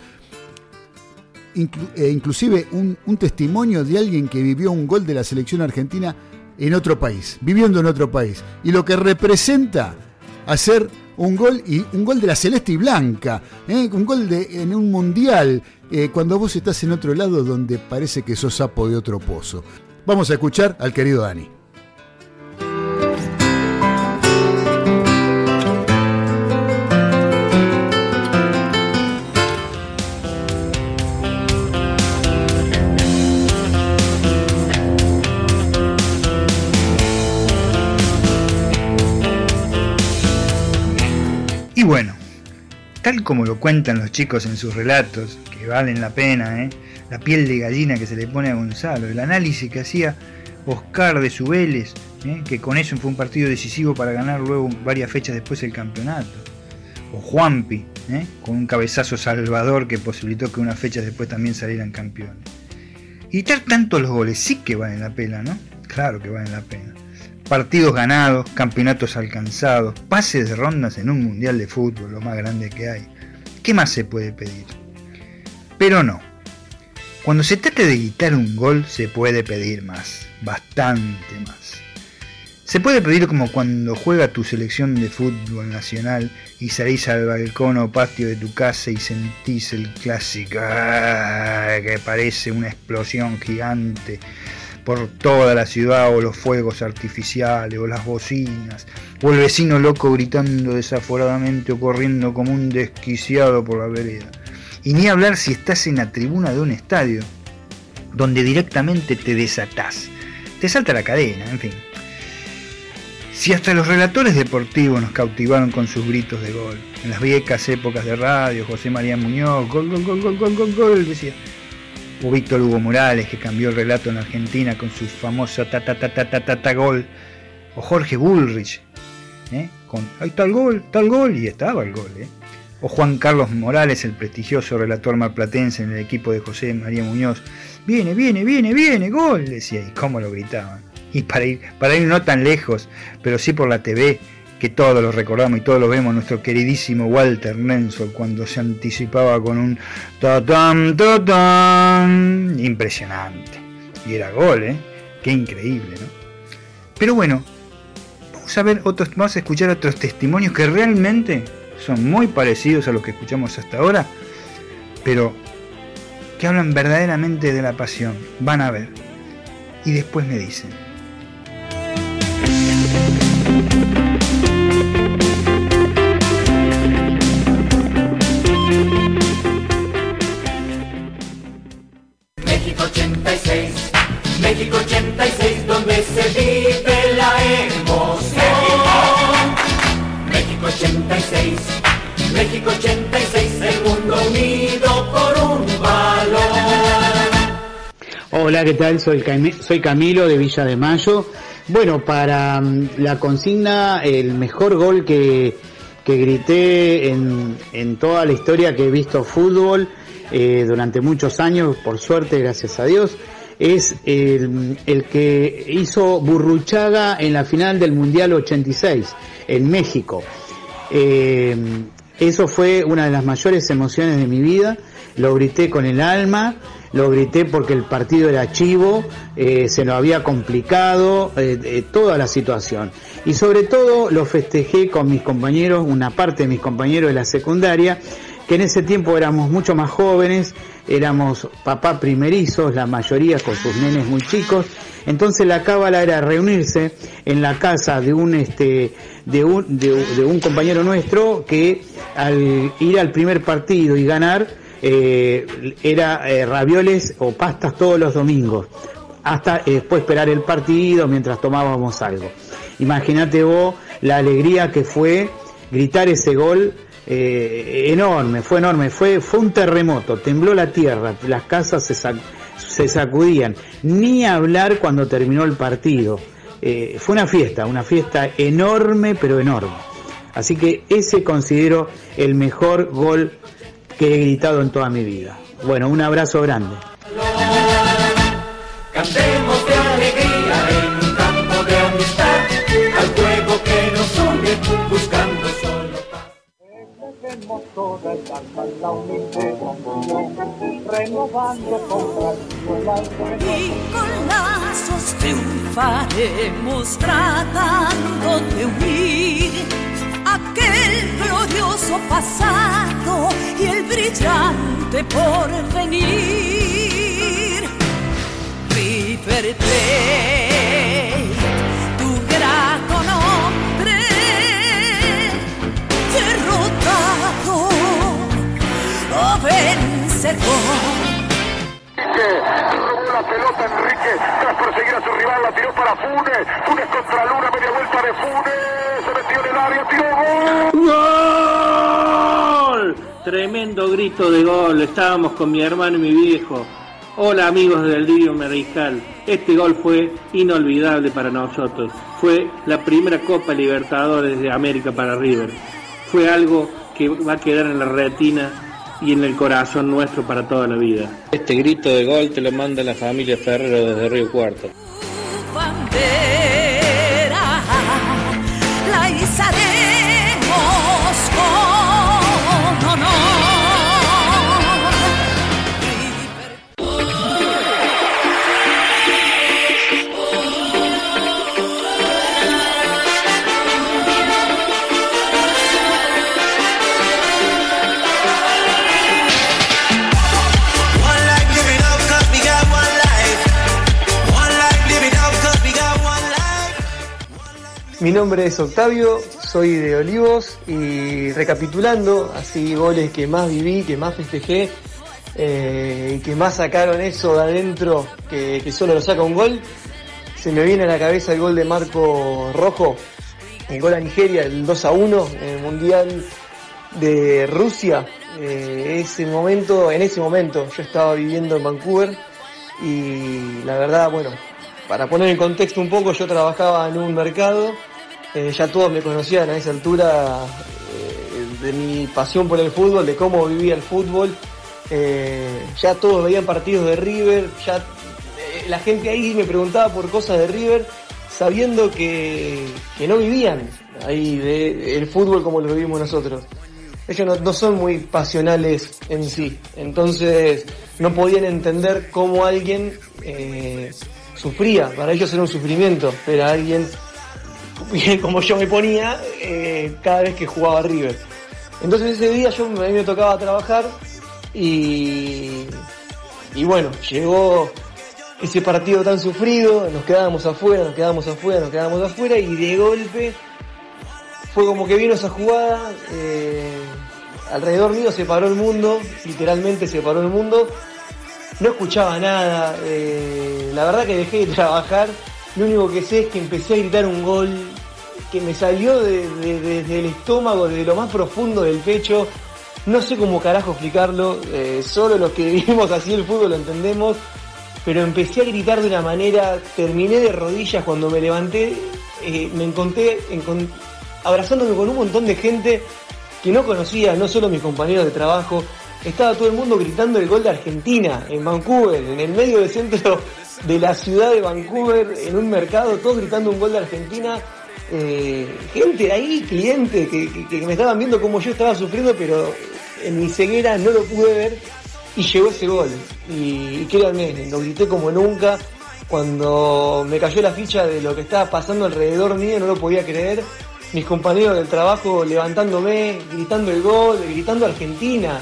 S3: eh, inclusive un, testimonio de alguien que vivió un gol de la selección argentina en otro país, viviendo en otro país. Y lo que representa hacer un gol y un gol de la celeste y blanca, ¿eh? un gol en un mundial, eh, cuando vos estás en otro lado donde parece que sos sapo de otro pozo. Vamos a escuchar al querido Dani.
S5: Bueno, tal como lo cuentan los chicos en sus relatos, que valen la pena, ¿eh? la piel de gallina que se le pone a Gonzalo, el análisis que hacía Oscar de Subeles, ¿eh? que con eso fue un partido decisivo para ganar luego varias fechas después el campeonato, o Juanpi, ¿eh? con un cabezazo salvador que posibilitó que unas fechas después también salieran campeones. Y tal tanto los goles sí que valen la pena, ¿no? Claro que valen la pena partidos ganados, campeonatos alcanzados, pases de rondas en un mundial de fútbol, lo más grande que hay. ¿Qué más se puede pedir? Pero no. Cuando se trata de gritar un gol se puede pedir más, bastante más. Se puede pedir como cuando juega tu selección de fútbol nacional y salís al balcón o patio de tu casa y sentís el clásico ¡ah! que parece una explosión gigante por toda la ciudad o los fuegos artificiales o las bocinas o el vecino loco gritando desaforadamente o corriendo como un desquiciado por la vereda. Y ni hablar si estás en la tribuna de un estadio donde directamente te desatás. Te salta la cadena, en fin. Si hasta los relatores deportivos nos cautivaron con sus gritos de gol, en las viejas épocas de radio, José María Muñoz, gol, gol, gol, gol, gol, gol, gol, decía, o Víctor Hugo Morales, que cambió el relato en Argentina con su famoso ta ta ta ta ta ta, ta gol, o Jorge Bullrich, ¿eh? con ahí está el gol, está el gol, y estaba el gol, ¿eh? o Juan Carlos Morales, el prestigioso relator marplatense en el equipo de José María Muñoz, viene, viene, viene, viene, gol, decía, y cómo lo gritaban. Y para ir, para ir no tan lejos, pero sí por la TV, que todos lo recordamos y todos lo vemos, nuestro queridísimo Walter Nensol cuando se anticipaba con un ta-tam, ta-tam, impresionante. Y era gol, ¿eh? Qué increíble, ¿no? Pero bueno, vamos a ver otros, vamos a escuchar otros testimonios que realmente son muy parecidos a los que escuchamos hasta ahora, pero que hablan verdaderamente de la pasión. Van a ver. Y después me dicen.
S23: Hola, ¿qué tal? Soy, soy Camilo de Villa de Mayo. Bueno, para mm, la consigna, el mejor gol que, grité en, en toda la historia que he visto fútbol eh, durante muchos años, por suerte, gracias a Dios, es el, el que hizo Burruchaga en la final del Mundial 86 en México. Eh, eso fue una de las mayores emociones de mi vida. Lo grité con el alma, lo grité porque el partido era chivo, eh, se nos había complicado eh, toda la situación. Y sobre todo lo festejé con mis compañeros, una parte de mis compañeros de la secundaria, que en ese tiempo éramos mucho más jóvenes, éramos papá primerizos, la mayoría con sus nenes muy chicos, entonces la cábala era reunirse en la casa de un este de un, de un compañero nuestro que al ir al primer partido y ganar eh, era eh, ravioles o pastas todos los domingos hasta eh, después esperar el partido mientras tomábamos algo. Imagínate vos la alegría que fue gritar ese gol eh, enorme, fue enorme, fue, fue un terremoto, tembló la tierra, las casas se, se sacudían, ni hablar cuando terminó el partido. Fue una fiesta, una fiesta enorme, pero enorme. Así que ese considero el mejor gol que he gritado en toda mi vida. Bueno, un abrazo grande.
S24: Cantemos de alegría en un campo de amistad, al juego que nos une, buscando solo paz.
S25: Dejemos toda el alma, la humilde
S26: renovando con
S2: Y con lazos triunfaremos tratando de unir aquel glorioso pasado y el brillante porvenir. River Plate, tu grato nombre, derrotado o vencedor.
S27: Robó la pelota Enrique tras perseguir a su rival, la tiró para Funes. Funes contra Luna, media vuelta de Funes. Área, tiró gol.
S13: ¡Gol! Tremendo grito de gol. Estábamos con mi hermano y mi viejo. Hola amigos del Lirio Mariscal. Este gol fue inolvidable para nosotros. Fue la primera Copa Libertadores de América para River. Fue algo que va a quedar en la retina y en el corazón nuestro para toda la vida. Este grito de gol te lo manda la familia Ferrero desde Río Cuarto.
S28: Mi nombre es Octavio, soy de Olivos y recapitulando así goles que más viví, que más festejé eh, que más sacaron eso de adentro que, que solo lo saca un gol, se me viene a la cabeza el gol de Marco Rojo, el gol a Nigeria, el 2 a 1 en el Mundial de Rusia. Eh, ese momento, en ese momento yo estaba viviendo en Vancouver y la verdad, bueno, para poner en contexto un poco, yo trabajaba en un mercado, eh, ya todos me conocían a esa altura eh, de mi pasión por el fútbol, de cómo vivía el fútbol, eh, ya todos veían partidos de River, ya la gente ahí me preguntaba por cosas de River, sabiendo que, que no vivían ahí de, el fútbol como lo vivimos nosotros. Ellos no, son muy pasionales en sí, entonces no podían entender cómo alguien sufría. Para ellos era un sufrimiento, pero alguien como yo me ponía eh, cada vez que jugaba River. Entonces ese día yo a mí me tocaba trabajar y, y bueno, llegó ese partido tan sufrido, nos quedábamos afuera, nos quedábamos afuera, nos quedábamos afuera y de golpe fue como que vino esa jugada, eh, alrededor mío se paró el mundo, literalmente se paró el mundo, no escuchaba nada, eh, la verdad que dejé de trabajar, lo único que sé es que empecé a gritar un gol que me salió de- de- desde el estómago, desde lo más profundo del pecho, no sé cómo carajo explicarlo, eh, solo los que vivimos así el fútbol lo entendemos, pero empecé a gritar de una manera, terminé de rodillas cuando me levanté, eh, me encontré encon- abrazándome con un montón de gente que no conocía, no solo mis compañeros de trabajo, estaba todo el mundo gritando el gol de Argentina en Vancouver, en el medio del centro de la ciudad de Vancouver, en un mercado, todos gritando un gol de Argentina. eh, gente ahí, clientes, que me estaban viendo como yo estaba sufriendo, pero en mi ceguera no lo pude ver y llegó ese gol. Y, y créanme, lo grité como nunca. Cuando me cayó la ficha de lo que estaba pasando alrededor mío, no lo podía creer. Mis compañeros del trabajo levantándome, gritando el gol, gritando Argentina.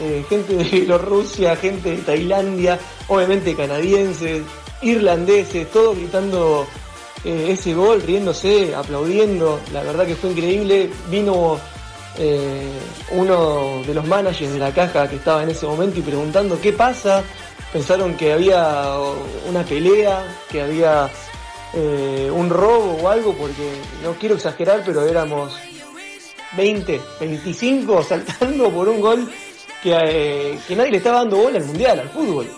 S28: Eh, gente de Bielorrusia, gente de Tailandia, obviamente canadienses, irlandeses, todos gritando eh, ese gol, riéndose, aplaudiendo. La verdad que fue increíble. Vino eh, uno de los managers de la caja que estaba en ese momento y preguntando qué pasa. Pensaron que había una pelea, que había eh, un robo o algo, porque no quiero exagerar, pero éramos 20, 25 saltando por un gol que, eh, que nadie le estaba dando bola al mundial, al fútbol.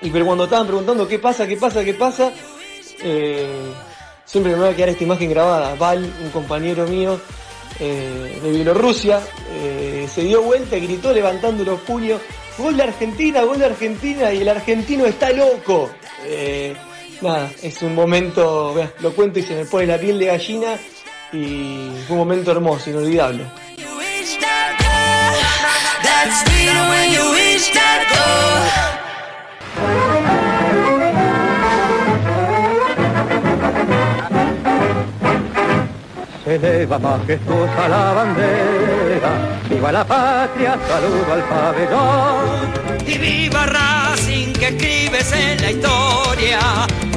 S28: Y pero cuando estaban preguntando qué pasa, qué pasa, qué pasa, eh, siempre me va a quedar esta imagen grabada. Val, un compañero mío eh, de Bielorrusia, se dio vuelta y gritó levantando los puños, gol de Argentina, gol de Argentina, y el argentino está loco. Nada, es un momento, vea, lo cuento y se me pone la piel de gallina, y fue un momento hermoso, inolvidable.
S29: Se eleva majestuosa la bandera, viva la patria, saludo al pabellón.
S2: Y viva Racing que escribes en la historia,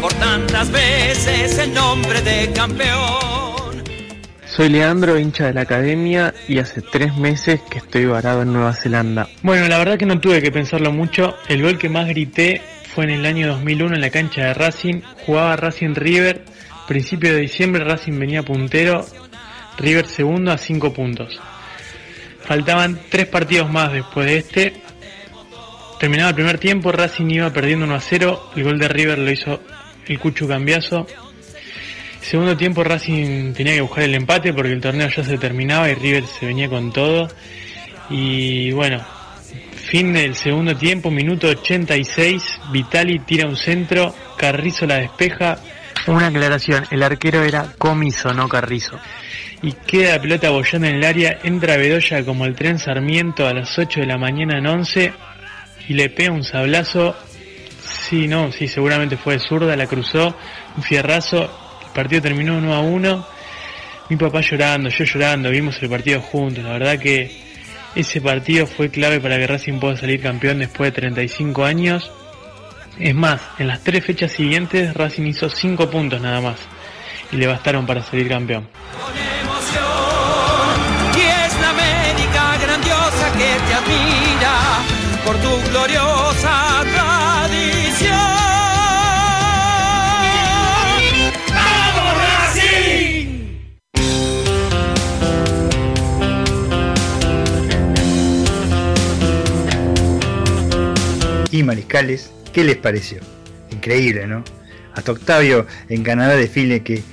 S2: por tantas veces el nombre de campeón.
S30: Soy Leandro, hincha de la academia, y hace tres meses que estoy varado en Nueva Zelanda.
S31: Bueno, la verdad que no tuve que pensarlo mucho. El gol que más grité fue en el año 2001 en la cancha de Racing. Jugaba Racing River. Principio de diciembre Racing venía puntero. River segundo a 5 puntos. Faltaban tres partidos más después de este. Terminaba el primer tiempo, Racing iba perdiendo 1 a 0. El gol de River lo hizo el Cucho Cambiazo. Segundo tiempo Racing tenía que buscar el empate porque el torneo ya se terminaba y River se venía con todo. Y bueno, fin del segundo tiempo, minuto 86, Vitali tira un centro, Carrizo la despeja. Una aclaración, el arquero era Comiso, no Carrizo. Y queda la pelota bollando en el área, entra Bedoya como el tren Sarmiento a las 8 de la mañana en 11 y le pega un sablazo. Sí, no, sí, seguramente fue de zurda, la cruzó, un fierrazo. El partido terminó 1 a 1. Mi papá llorando, yo llorando, vimos el partido juntos. La verdad que ese partido fue clave para que Racing pueda salir campeón después de 35 años. Es más, en las tres fechas siguientes Racing hizo 5 puntos nada más y le bastaron para salir campeón.
S2: Por tu gloriosa
S32: Y Mariscales, ¿qué les pareció? Increíble, ¿no? Hasta Octavio en Canadá define que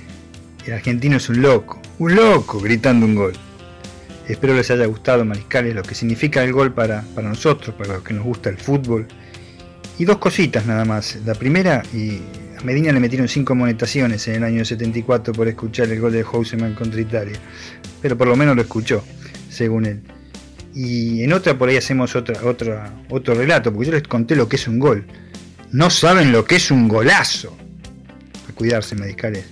S32: el argentino es un loco, un loco gritando un gol. Espero les haya gustado Mariscales, lo que significa el gol para, para nosotros, para los que nos gusta el fútbol. Y dos cositas nada más. La primera, y a Medina le metieron cinco monetaciones en el año 74 por escuchar el gol de Houseman contra Italia. Pero por lo menos lo escuchó, según él. Y en otra por ahí hacemos otra, otra, otro relato, porque yo les conté lo que es un gol. No saben lo que es un golazo. A cuidarse, Mariscales.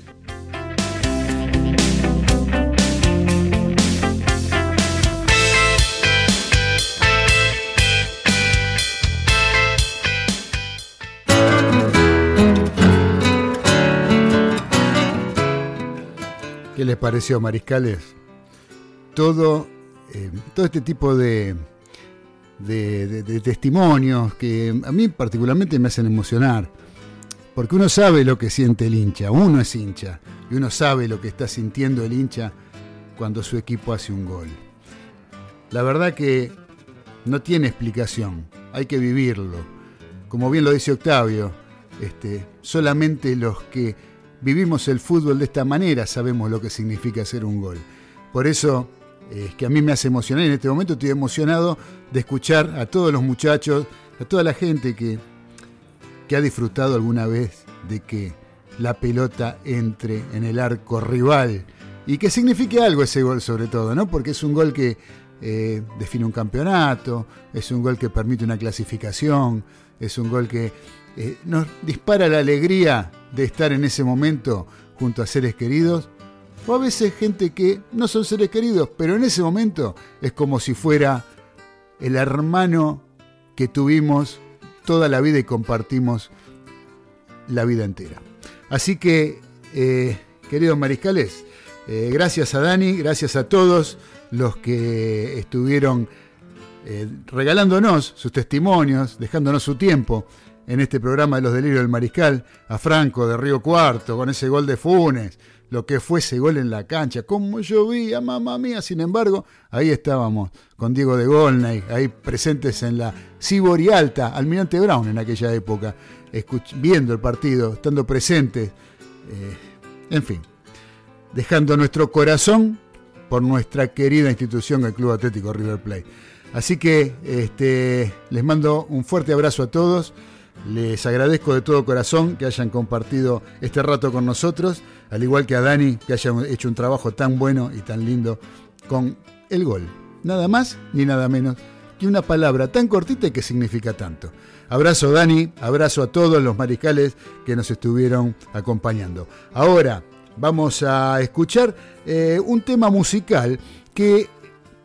S3: ¿Qué les pareció, Mariscales? Todo, eh, todo este tipo de, de, de- testimonios que a mí particularmente me hacen emocionar. Porque uno sabe lo que siente el hincha, uno es hincha, y uno sabe lo que está sintiendo el hincha cuando su equipo hace un gol. La verdad que no tiene explicación, hay que vivirlo. Como bien lo dice Octavio, este, solamente los que vivimos el fútbol de esta manera sabemos lo que significa hacer un gol. Por eso eh, que a mí me hace emocionar en este momento estoy emocionado de escuchar a todos los muchachos, a toda la gente que, que ha disfrutado alguna vez de que la pelota entre en el arco rival y que signifique algo ese gol sobre todo, ¿no? Porque es un gol que eh, define un campeonato, es un gol que permite una clasificación, es un gol que eh, nos dispara la alegría de estar en ese momento junto a seres queridos, o a veces gente que no son seres queridos, pero en ese momento es como si fuera el hermano que tuvimos toda la vida y compartimos la vida entera. Así que, eh, queridos mariscales, eh, gracias a Dani, gracias a todos los que estuvieron eh, regalándonos sus testimonios, dejándonos su tiempo en este programa de los delirios del mariscal, a Franco de Río Cuarto, con ese gol de Funes, lo que fue ese gol en la cancha, como llovía, mamá mía, sin embargo, ahí estábamos con Diego de Golnay, ahí presentes en la Cibori Alta, Almirante Brown en aquella época, viendo el partido, estando presentes, eh, en fin, dejando nuestro corazón por nuestra querida institución, el Club Atlético River Plate. Así que este, les mando un fuerte abrazo a todos. Les agradezco de todo corazón que hayan compartido este rato con nosotros, al igual que a Dani, que hayan hecho un trabajo tan bueno y tan lindo con el gol. Nada más ni nada menos que una palabra tan cortita y que significa tanto. Abrazo Dani, abrazo a todos los mariscales que nos estuvieron acompañando. Ahora, vamos a escuchar eh, un tema musical que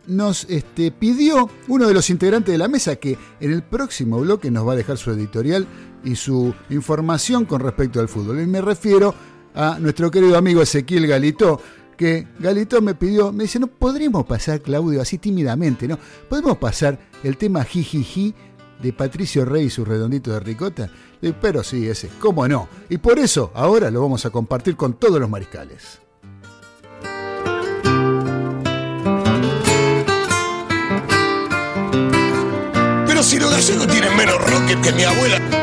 S3: nos este, pidió uno de los integrantes de la mesa que en el próximo bloque nos va a dejar su editorial y su información con respecto al fútbol. Y me refiero a nuestro querido amigo Ezequiel Galito, que Galito me pidió, me dice, no podríamos pasar, Claudio, así tímidamente, ¿no? ¿Podemos pasar el tema Jijiji de Patricio Rey y su redondito de ricota? Pero sí, ese, ¿cómo no? Y por eso ahora lo vamos a compartir con todos los mariscales.
S2: Los gallegos tienen menos rocket que mi abuela.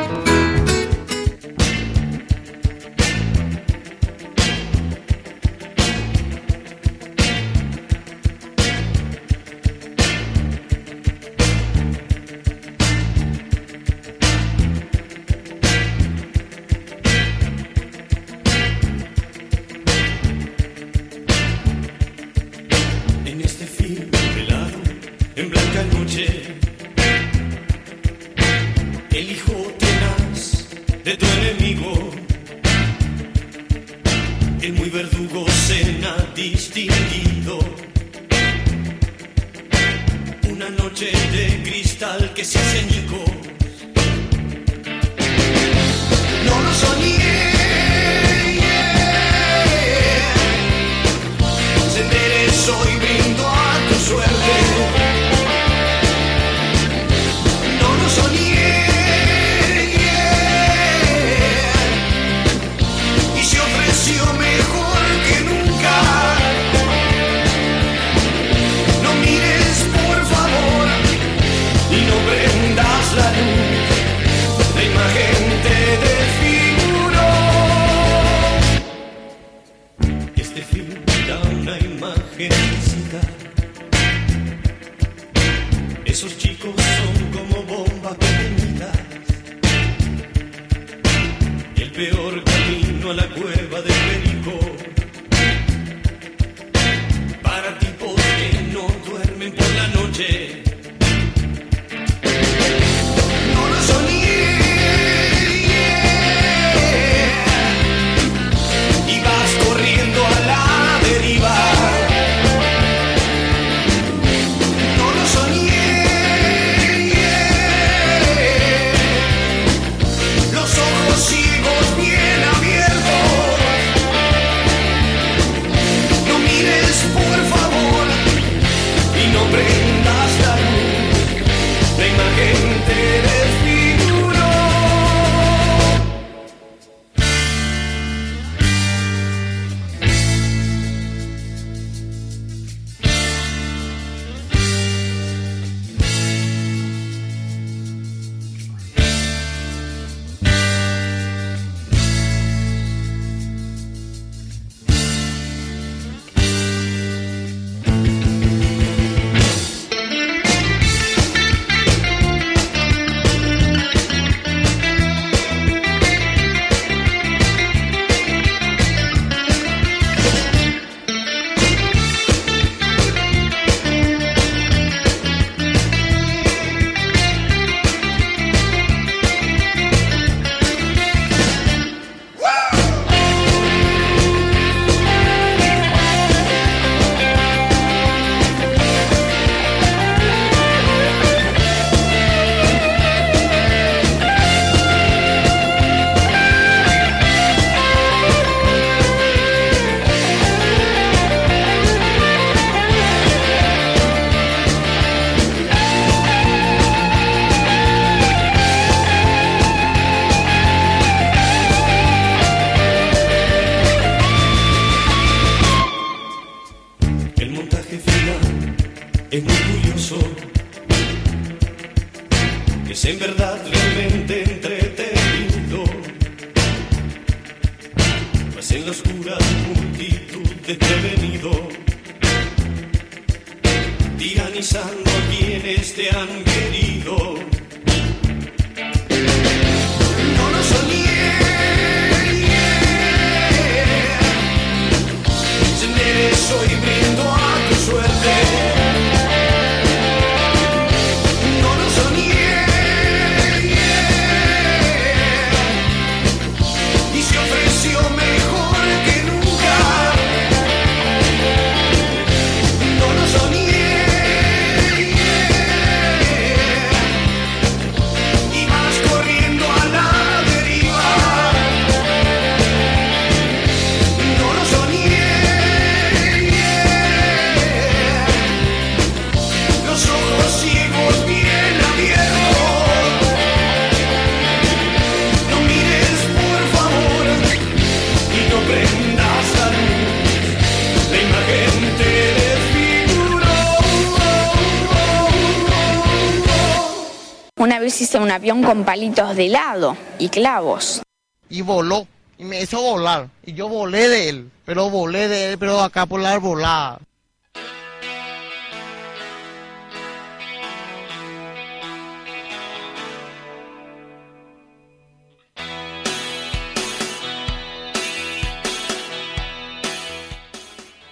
S22: Hice un avión con palitos de helado y clavos.
S14: Y voló. Y me hizo volar. Y yo volé de él. Pero volé de él, pero acá por la arbolada.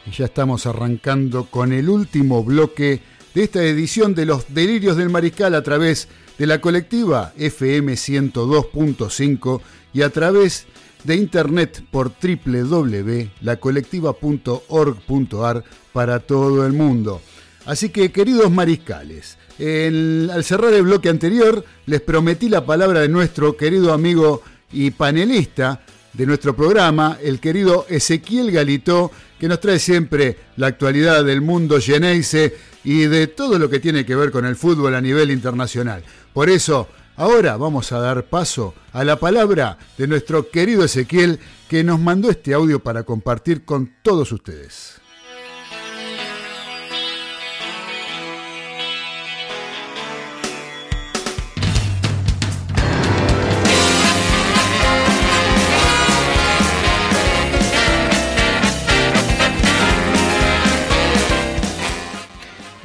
S3: Y ya estamos arrancando con el último bloque de esta edición de los Delirios del Mariscal a través de la colectiva FM 102.5 y a través de internet por www.lacolectiva.org.ar para todo el mundo. Así que, queridos mariscales, al cerrar el bloque anterior les prometí la palabra de nuestro querido amigo y panelista de nuestro programa, el querido Ezequiel Galitó, que nos trae siempre la actualidad del mundo geneise y de todo lo que tiene que ver con el fútbol a nivel internacional. Por eso, ahora vamos a dar paso a la palabra de nuestro querido Ezequiel, que nos mandó este audio para compartir con todos ustedes.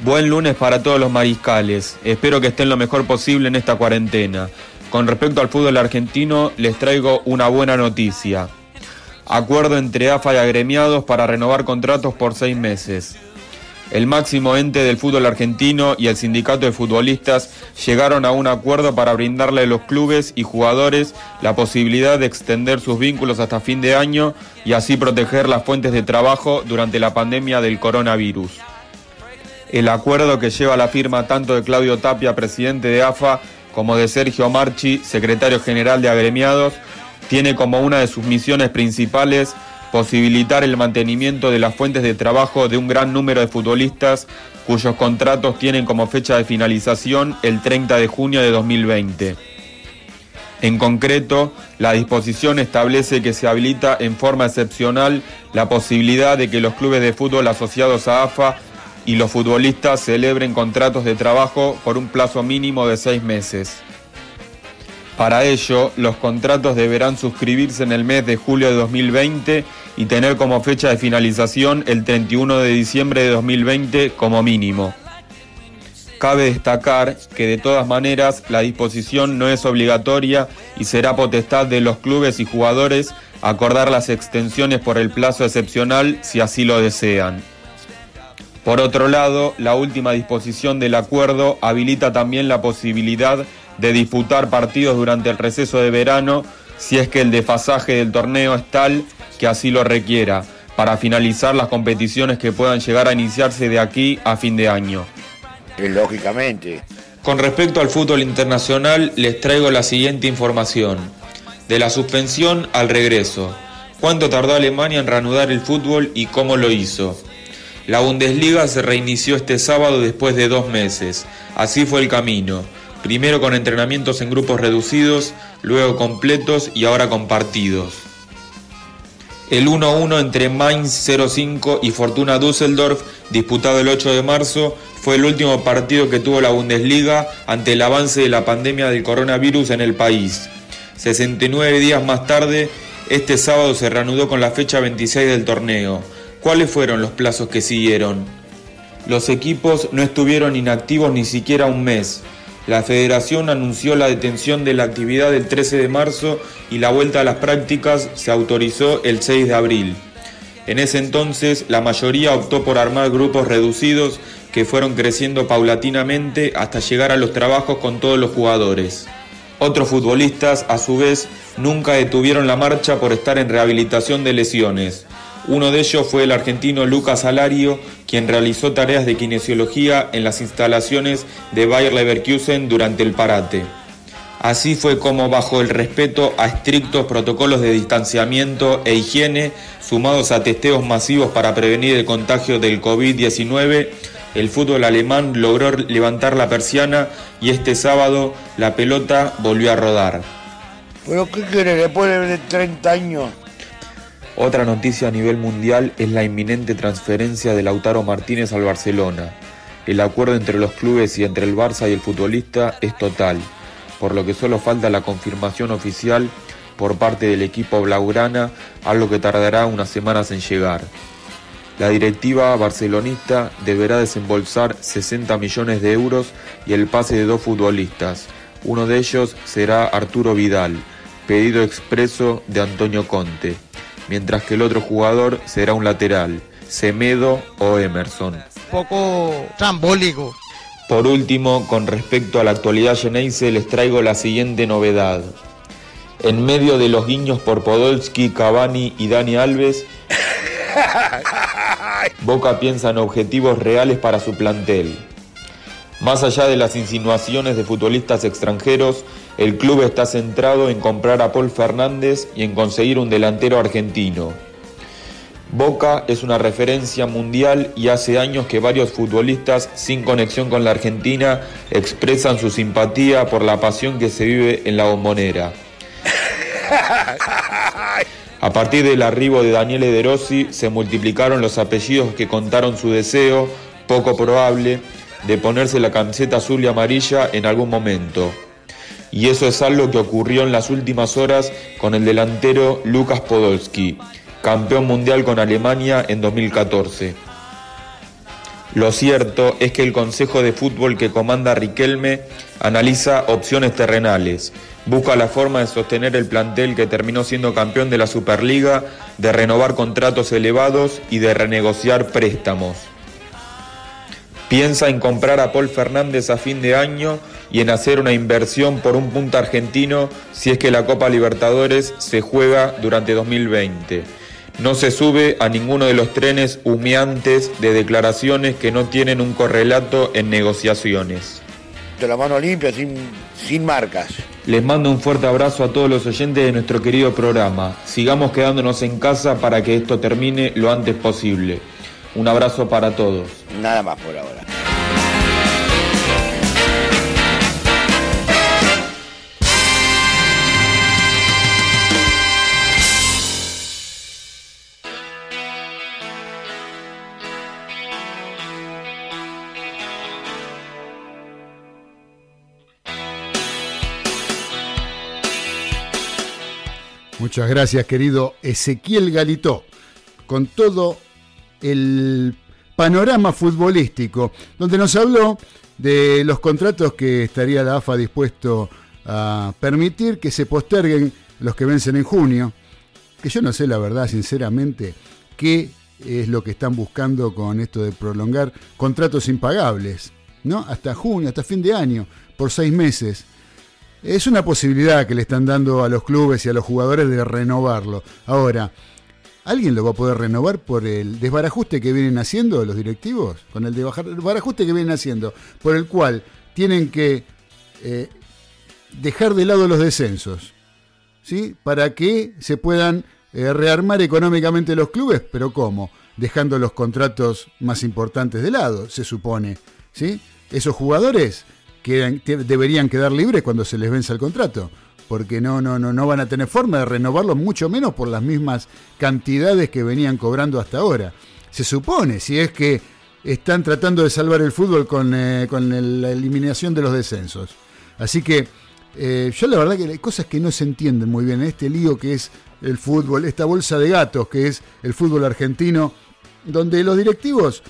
S33: Buen lunes para todos los mariscales. Espero que estén lo mejor posible en esta cuarentena. Con respecto al fútbol argentino, les traigo una buena noticia. Acuerdo entre AFA y agremiados para renovar contratos por seis meses. El máximo ente del fútbol argentino y el sindicato de futbolistas llegaron a un acuerdo para brindarle a los clubes y jugadores la posibilidad de extender sus vínculos hasta fin de año y así proteger las fuentes de trabajo durante la pandemia del coronavirus. El acuerdo que lleva la firma tanto de Claudio Tapia, presidente de AFA, como de Sergio Marchi, secretario general de agremiados, tiene como una de sus misiones principales posibilitar el mantenimiento de las fuentes de trabajo de un gran número de futbolistas cuyos contratos tienen como fecha de finalización el 30 de junio de 2020. En concreto, la disposición establece que se habilita en forma excepcional la posibilidad de que los clubes de fútbol asociados a AFA y los futbolistas celebren contratos de trabajo por un plazo mínimo de seis meses. Para ello, los contratos deberán suscribirse en el mes de julio de 2020 y tener como fecha de finalización el 31 de diciembre de 2020 como mínimo. Cabe destacar que de todas maneras la disposición no es obligatoria y será potestad de los clubes y jugadores acordar las extensiones por el plazo excepcional si así lo desean. Por otro lado, la última disposición del acuerdo habilita también la posibilidad de disputar partidos durante el receso de verano si es que el desfasaje del torneo es tal que así lo requiera, para finalizar las competiciones que puedan llegar a iniciarse de aquí a fin de año.
S1: lógicamente.
S33: Con respecto al fútbol internacional, les traigo la siguiente información. De la suspensión al regreso. ¿Cuánto tardó Alemania en reanudar el fútbol y cómo lo hizo? La Bundesliga se reinició este sábado después de dos meses. Así fue el camino. Primero con entrenamientos en grupos reducidos, luego completos y ahora compartidos. El 1-1 entre Mainz 05 y Fortuna Düsseldorf, disputado el 8 de marzo, fue el último partido que tuvo la Bundesliga ante el avance de la pandemia del coronavirus en el país. 69 días más tarde, este sábado se reanudó con la fecha 26 del torneo. ¿Cuáles fueron los plazos que siguieron? Los equipos no estuvieron inactivos ni siquiera un mes. La federación anunció la detención de la actividad el 13 de marzo y la vuelta a las prácticas se autorizó el 6 de abril. En ese entonces la mayoría optó por armar grupos reducidos que fueron creciendo paulatinamente hasta llegar a los trabajos con todos los jugadores. Otros futbolistas, a su vez, nunca detuvieron la marcha por estar en rehabilitación de lesiones. Uno de ellos fue el argentino Lucas Alario, quien realizó tareas de kinesiología en las instalaciones de Bayer Leverkusen durante el parate. Así fue como bajo el respeto a estrictos protocolos de distanciamiento e higiene, sumados a testeos masivos para prevenir el contagio del COVID-19, el fútbol alemán logró levantar la persiana y este sábado la pelota volvió a rodar.
S1: ¿Pero qué quiere después de 30 años?
S33: Otra noticia a nivel mundial es la inminente transferencia de Lautaro Martínez al Barcelona. El acuerdo entre los clubes y entre el Barça y el futbolista es total. por lo que solo falta la confirmación oficial por parte del equipo blaugrana, algo que tardará unas semanas en llegar. La directiva barcelonista deberá desembolsar 60 millones de euros y el pase de dos futbolistas. Uno de ellos será Arturo Vidal, pedido expreso de Antonio Conte, mientras que el otro jugador será un lateral, Semedo o Emerson.
S14: poco trambólico.
S33: Por último, con respecto a la actualidad Geneise, les traigo la siguiente novedad. En medio de los guiños por Podolski, Cavani y Dani Alves, Boca piensa en objetivos reales para su plantel. Más allá de las insinuaciones de futbolistas extranjeros, el club está centrado en comprar a Paul Fernández y en conseguir un delantero argentino. Boca es una referencia mundial y hace años que varios futbolistas sin conexión con la Argentina expresan su simpatía por la pasión que se vive en la bombonera. A partir del arribo de Daniele De Rossi se multiplicaron los apellidos que contaron su deseo, poco probable, de ponerse la camiseta azul y amarilla en algún momento. Y eso es algo que ocurrió en las últimas horas con el delantero Lucas Podolski, campeón mundial con Alemania en 2014. Lo cierto es que el Consejo de Fútbol que comanda Riquelme analiza opciones terrenales, busca la forma de sostener el plantel que terminó siendo campeón de la Superliga, de renovar contratos elevados y de renegociar préstamos. Piensa en comprar a Paul Fernández a fin de año y en hacer una inversión por un punto argentino si es que la Copa Libertadores se juega durante 2020. No se sube a ninguno de los trenes humeantes de declaraciones que no tienen un correlato en negociaciones.
S1: De la mano limpia, sin, sin marcas.
S33: Les mando un fuerte abrazo a todos los oyentes de nuestro querido programa. Sigamos quedándonos en casa para que esto termine lo antes posible. Un abrazo para todos.
S1: Nada más por ahora.
S3: Muchas gracias, querido Ezequiel Galitó, con todo el panorama futbolístico, donde nos habló de los contratos que estaría la AFA dispuesto a permitir que se posterguen los que vencen en junio, que yo no sé la verdad, sinceramente, qué es lo que están buscando con esto de prolongar contratos impagables, ¿no? Hasta junio, hasta fin de año, por seis meses. Es una posibilidad que le están dando a los clubes y a los jugadores de renovarlo. Ahora, ¿alguien lo va a poder renovar por el desbarajuste que vienen haciendo los directivos? Con el desbarajuste que vienen haciendo, por el cual tienen que eh, dejar de lado los descensos, ¿sí? Para que se puedan eh, rearmar económicamente los clubes, pero ¿cómo? Dejando los contratos más importantes de lado, se supone, ¿sí? Esos jugadores quedan- deberían quedar libres cuando se les vence el contrato, porque no, no, no, no van a tener forma de renovarlos, mucho menos por las mismas cantidades que venían cobrando hasta ahora. Se supone, si es que están tratando de salvar el fútbol con, eh, con la eliminación de los descensos. Así que eh, yo la verdad que hay cosas que no se entienden muy bien en este lío que es el fútbol, esta bolsa de gatos que es el fútbol argentino, donde los directivos,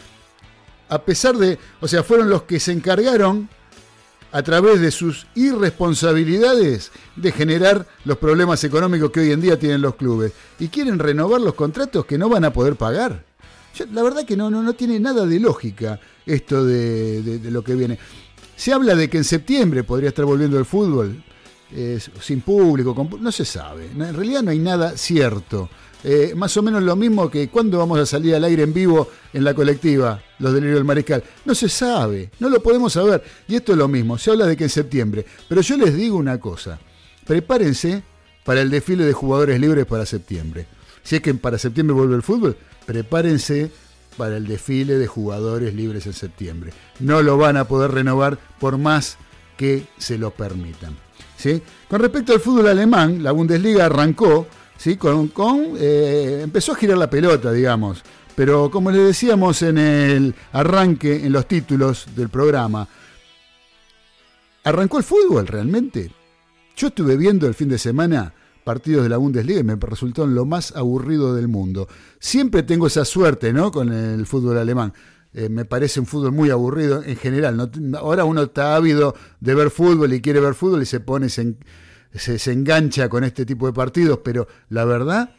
S3: a pesar de, o sea, fueron los que se encargaron a través de sus irresponsabilidades de generar los problemas económicos que hoy en día tienen los clubes y quieren renovar los contratos que no van a poder pagar. La verdad que no, no, no tiene nada de lógica esto de, de- lo que viene. Se habla de que en septiembre podría estar volviendo el fútbol eh, sin público, no se sabe. En realidad no hay nada cierto. Eh, más o menos lo mismo que cuando vamos a salir al aire en vivo en la colectiva, los delirios del mariscal. No se sabe, no lo podemos saber. Y esto es lo mismo, se habla de que en septiembre. Pero yo les digo una cosa, prepárense para el desfile de jugadores libres para septiembre. Si es que para septiembre vuelve el fútbol, prepárense para el desfile de jugadores libres en septiembre. No lo van a poder renovar por más que se lo permitan. ¿sí? Con respecto al fútbol alemán, la Bundesliga arrancó, ¿sí? con, eh, empezó a girar la pelota, digamos. Pero como les decíamos en el arranque, en los títulos del programa, ¿arrancó el fútbol realmente? Yo estuve viendo el fin de semana partidos de la Bundesliga y me resultó lo más aburrido del mundo. Siempre tengo esa suerte, ¿no? Con el fútbol alemán. Eh, me parece un fútbol muy aburrido en general. Ahora uno está ávido de ver fútbol y quiere ver fútbol y se pone, en- se, se engancha con este tipo de partidos, pero la verdad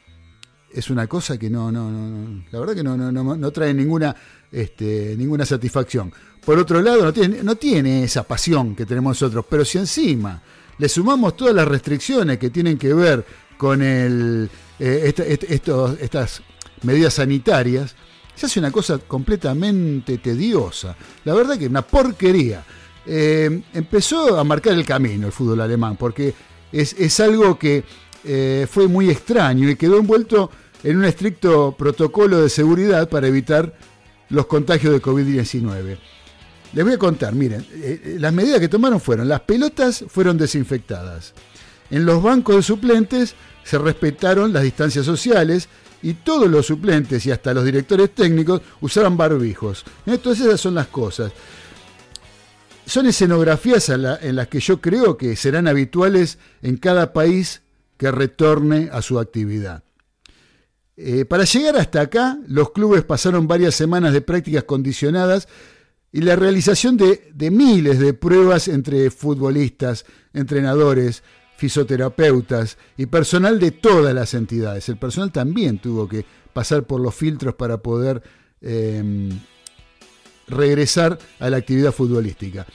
S3: es una cosa que no, no, no, la verdad que no, no, no, no trae ninguna, este, ninguna satisfacción. Por otro lado, no tiene, no tiene esa pasión que tenemos nosotros, pero si encima le sumamos todas las restricciones que tienen que ver con el, eh, esta- estas medidas sanitarias, se hace una cosa completamente tediosa. La verdad que una porquería. Eh, empezó a marcar el camino el fútbol alemán, porque es, es algo que eh, fue muy extraño y quedó envuelto en un estricto protocolo de seguridad para evitar los contagios de COVID-19. Les voy a contar, miren, eh, eh, las medidas que tomaron fueron, las pelotas fueron desinfectadas, en los bancos de suplentes se respetaron las distancias sociales y todos los suplentes y hasta los directores técnicos usaron barbijos. Entonces esas son las cosas. Son escenografías la- en las que yo creo que serán habituales en cada país que retorne a su actividad. Eh, para llegar hasta acá, los clubes pasaron varias semanas de prácticas condicionadas y la realización de, miles de pruebas entre futbolistas, entrenadores, fisioterapeutas y personal de todas las entidades. El personal también tuvo que pasar por los filtros para poder eh, regresar a la actividad futbolística.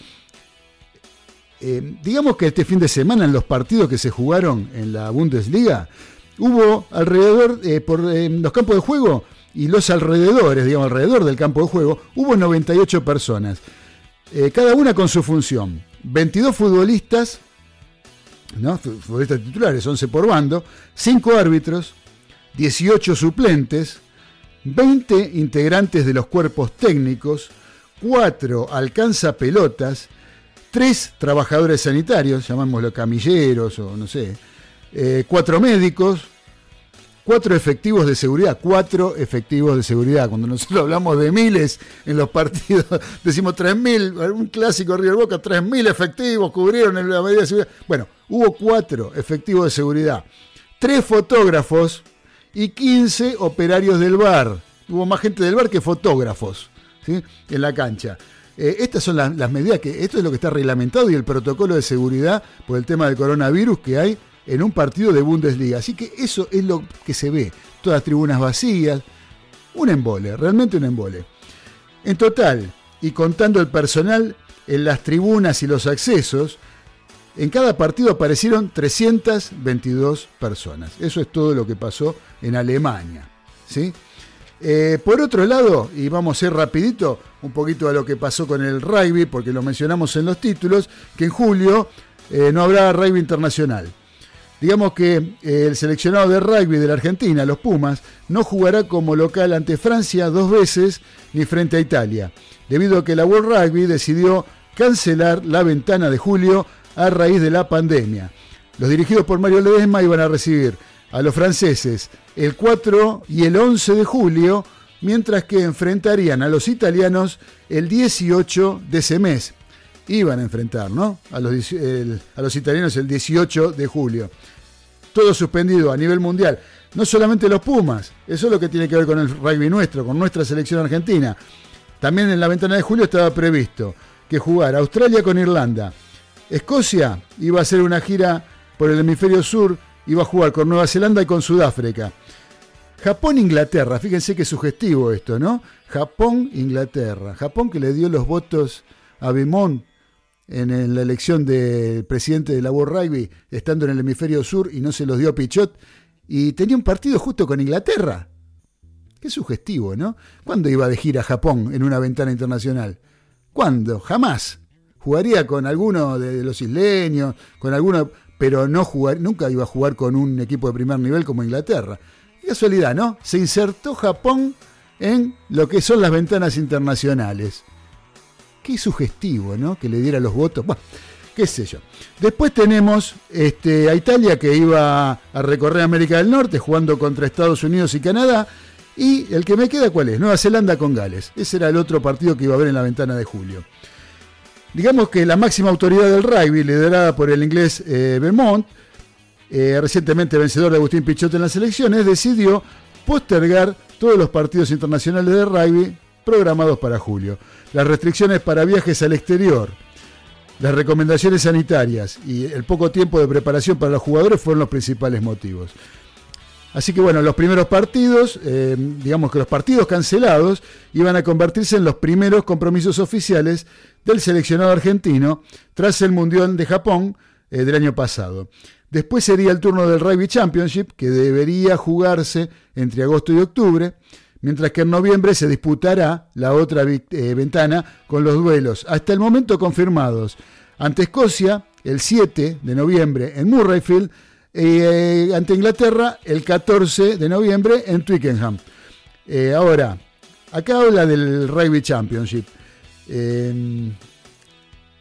S3: Eh, digamos que este fin de semana en los partidos que se jugaron en la Bundesliga, hubo alrededor, eh, por eh, los campos de juego y los alrededores, digamos, alrededor del campo de juego, hubo 98 personas, cada una con su función. 22 futbolistas, ¿no? Fu- futbolistas titulares, 11 por bando, 5 árbitros, 18 suplentes, 20 integrantes de los cuerpos técnicos, 4 alcanza pelotas, 3 trabajadores sanitarios, llamémoslo camilleros o no sé, 4 médicos, 4 efectivos de seguridad, 4 efectivos de seguridad. Cuando nosotros hablamos de miles en los partidos, decimos 3.000, un clásico River Boca, 3.000 efectivos cubrieron en la medida de seguridad. Bueno, hubo 4 efectivos de seguridad, 3 fotógrafos y 15 operarios del bar. Hubo más gente del bar que fotógrafos ¿sí? en la cancha. Eh, estas son las, medidas que, esto es lo que está reglamentado y el protocolo de seguridad por el tema del coronavirus que hay en un partido de Bundesliga. Así que eso es lo que se ve. Todas tribunas vacías. Un embole, realmente un embole. En total, y contando el personal en las tribunas y los accesos, en cada partido aparecieron 322 personas. Eso es todo lo que pasó en Alemania. ¿sí? Eh, por otro lado, y vamos a ir rapidito un poquito a lo que pasó con el rugby, porque lo mencionamos en los títulos, que en julio eh, no habrá rugby internacional. Digamos que eh, el seleccionado de rugby de la Argentina, los Pumas, no jugará como local ante Francia dos veces ni frente a Italia, debido a que la World Rugby decidió cancelar la ventana de julio a raíz de la pandemia. Los dirigidos por Mario Ledesma iban a recibir a los franceses el 4 y el 11 de julio, mientras que enfrentarían a los italianos el 18 de ese mes. Iban a enfrentar, ¿no? A los, a los italianos el 18 de julio. Todo suspendido a nivel mundial. No solamente los Pumas, eso es lo que tiene que ver con el rugby nuestro, con nuestra selección argentina. También en la ventana de julio estaba previsto que jugara Australia con Irlanda. Escocia iba a hacer una gira por el hemisferio sur, iba a jugar con Nueva Zelanda y con Sudáfrica. Japón-Inglaterra, fíjense qué sugestivo esto, ¿no? Japón-Inglaterra. Japón que le dio los votos a Bimón en, en la elección del presidente de la World Rugby, estando en el hemisferio sur y no se los dio a Pichot, y tenía un partido justo con Inglaterra. Qué sugestivo, ¿no? ¿Cuándo iba de gira a Japón en una ventana internacional? ¿Cuándo? Jamás. Jugaría con alguno de los isleños, con alguno, pero no jugar, nunca iba a jugar con un equipo de primer nivel como Inglaterra. Casualidad, ¿no? Se insertó Japón en lo que son las ventanas internacionales. Qué sugestivo, ¿no? Que le diera los votos. Bueno, qué sé yo. Después tenemos este, a Italia que iba a recorrer América del Norte jugando contra Estados Unidos y Canadá. Y el que me queda, ¿cuál es? Nueva Zelanda con Gales. Ese era el otro partido que iba a haber en la ventana de julio. Digamos que la máxima autoridad del rugby, liderada por el inglés eh, Vermont, eh, recientemente vencedor de Agustín Pichot en las elecciones, decidió postergar todos los partidos internacionales de rugby programados para julio. Las restricciones para viajes al exterior, las recomendaciones sanitarias y el poco tiempo de preparación para los jugadores fueron los principales motivos. Así que bueno, los primeros partidos, eh, digamos que los partidos cancelados, iban a convertirse en los primeros compromisos oficiales del seleccionado argentino tras el Mundial de Japón eh, del año pasado. Después sería el turno del Rugby Championship, que debería jugarse entre agosto y octubre, mientras que en noviembre se disputará la otra eh, ventana con los duelos, hasta el momento confirmados, ante Escocia el 7 de noviembre en Murrayfield, eh, ante Inglaterra el 14 de noviembre en Twickenham. Eh, ahora, acá habla del Rugby Championship. Eh,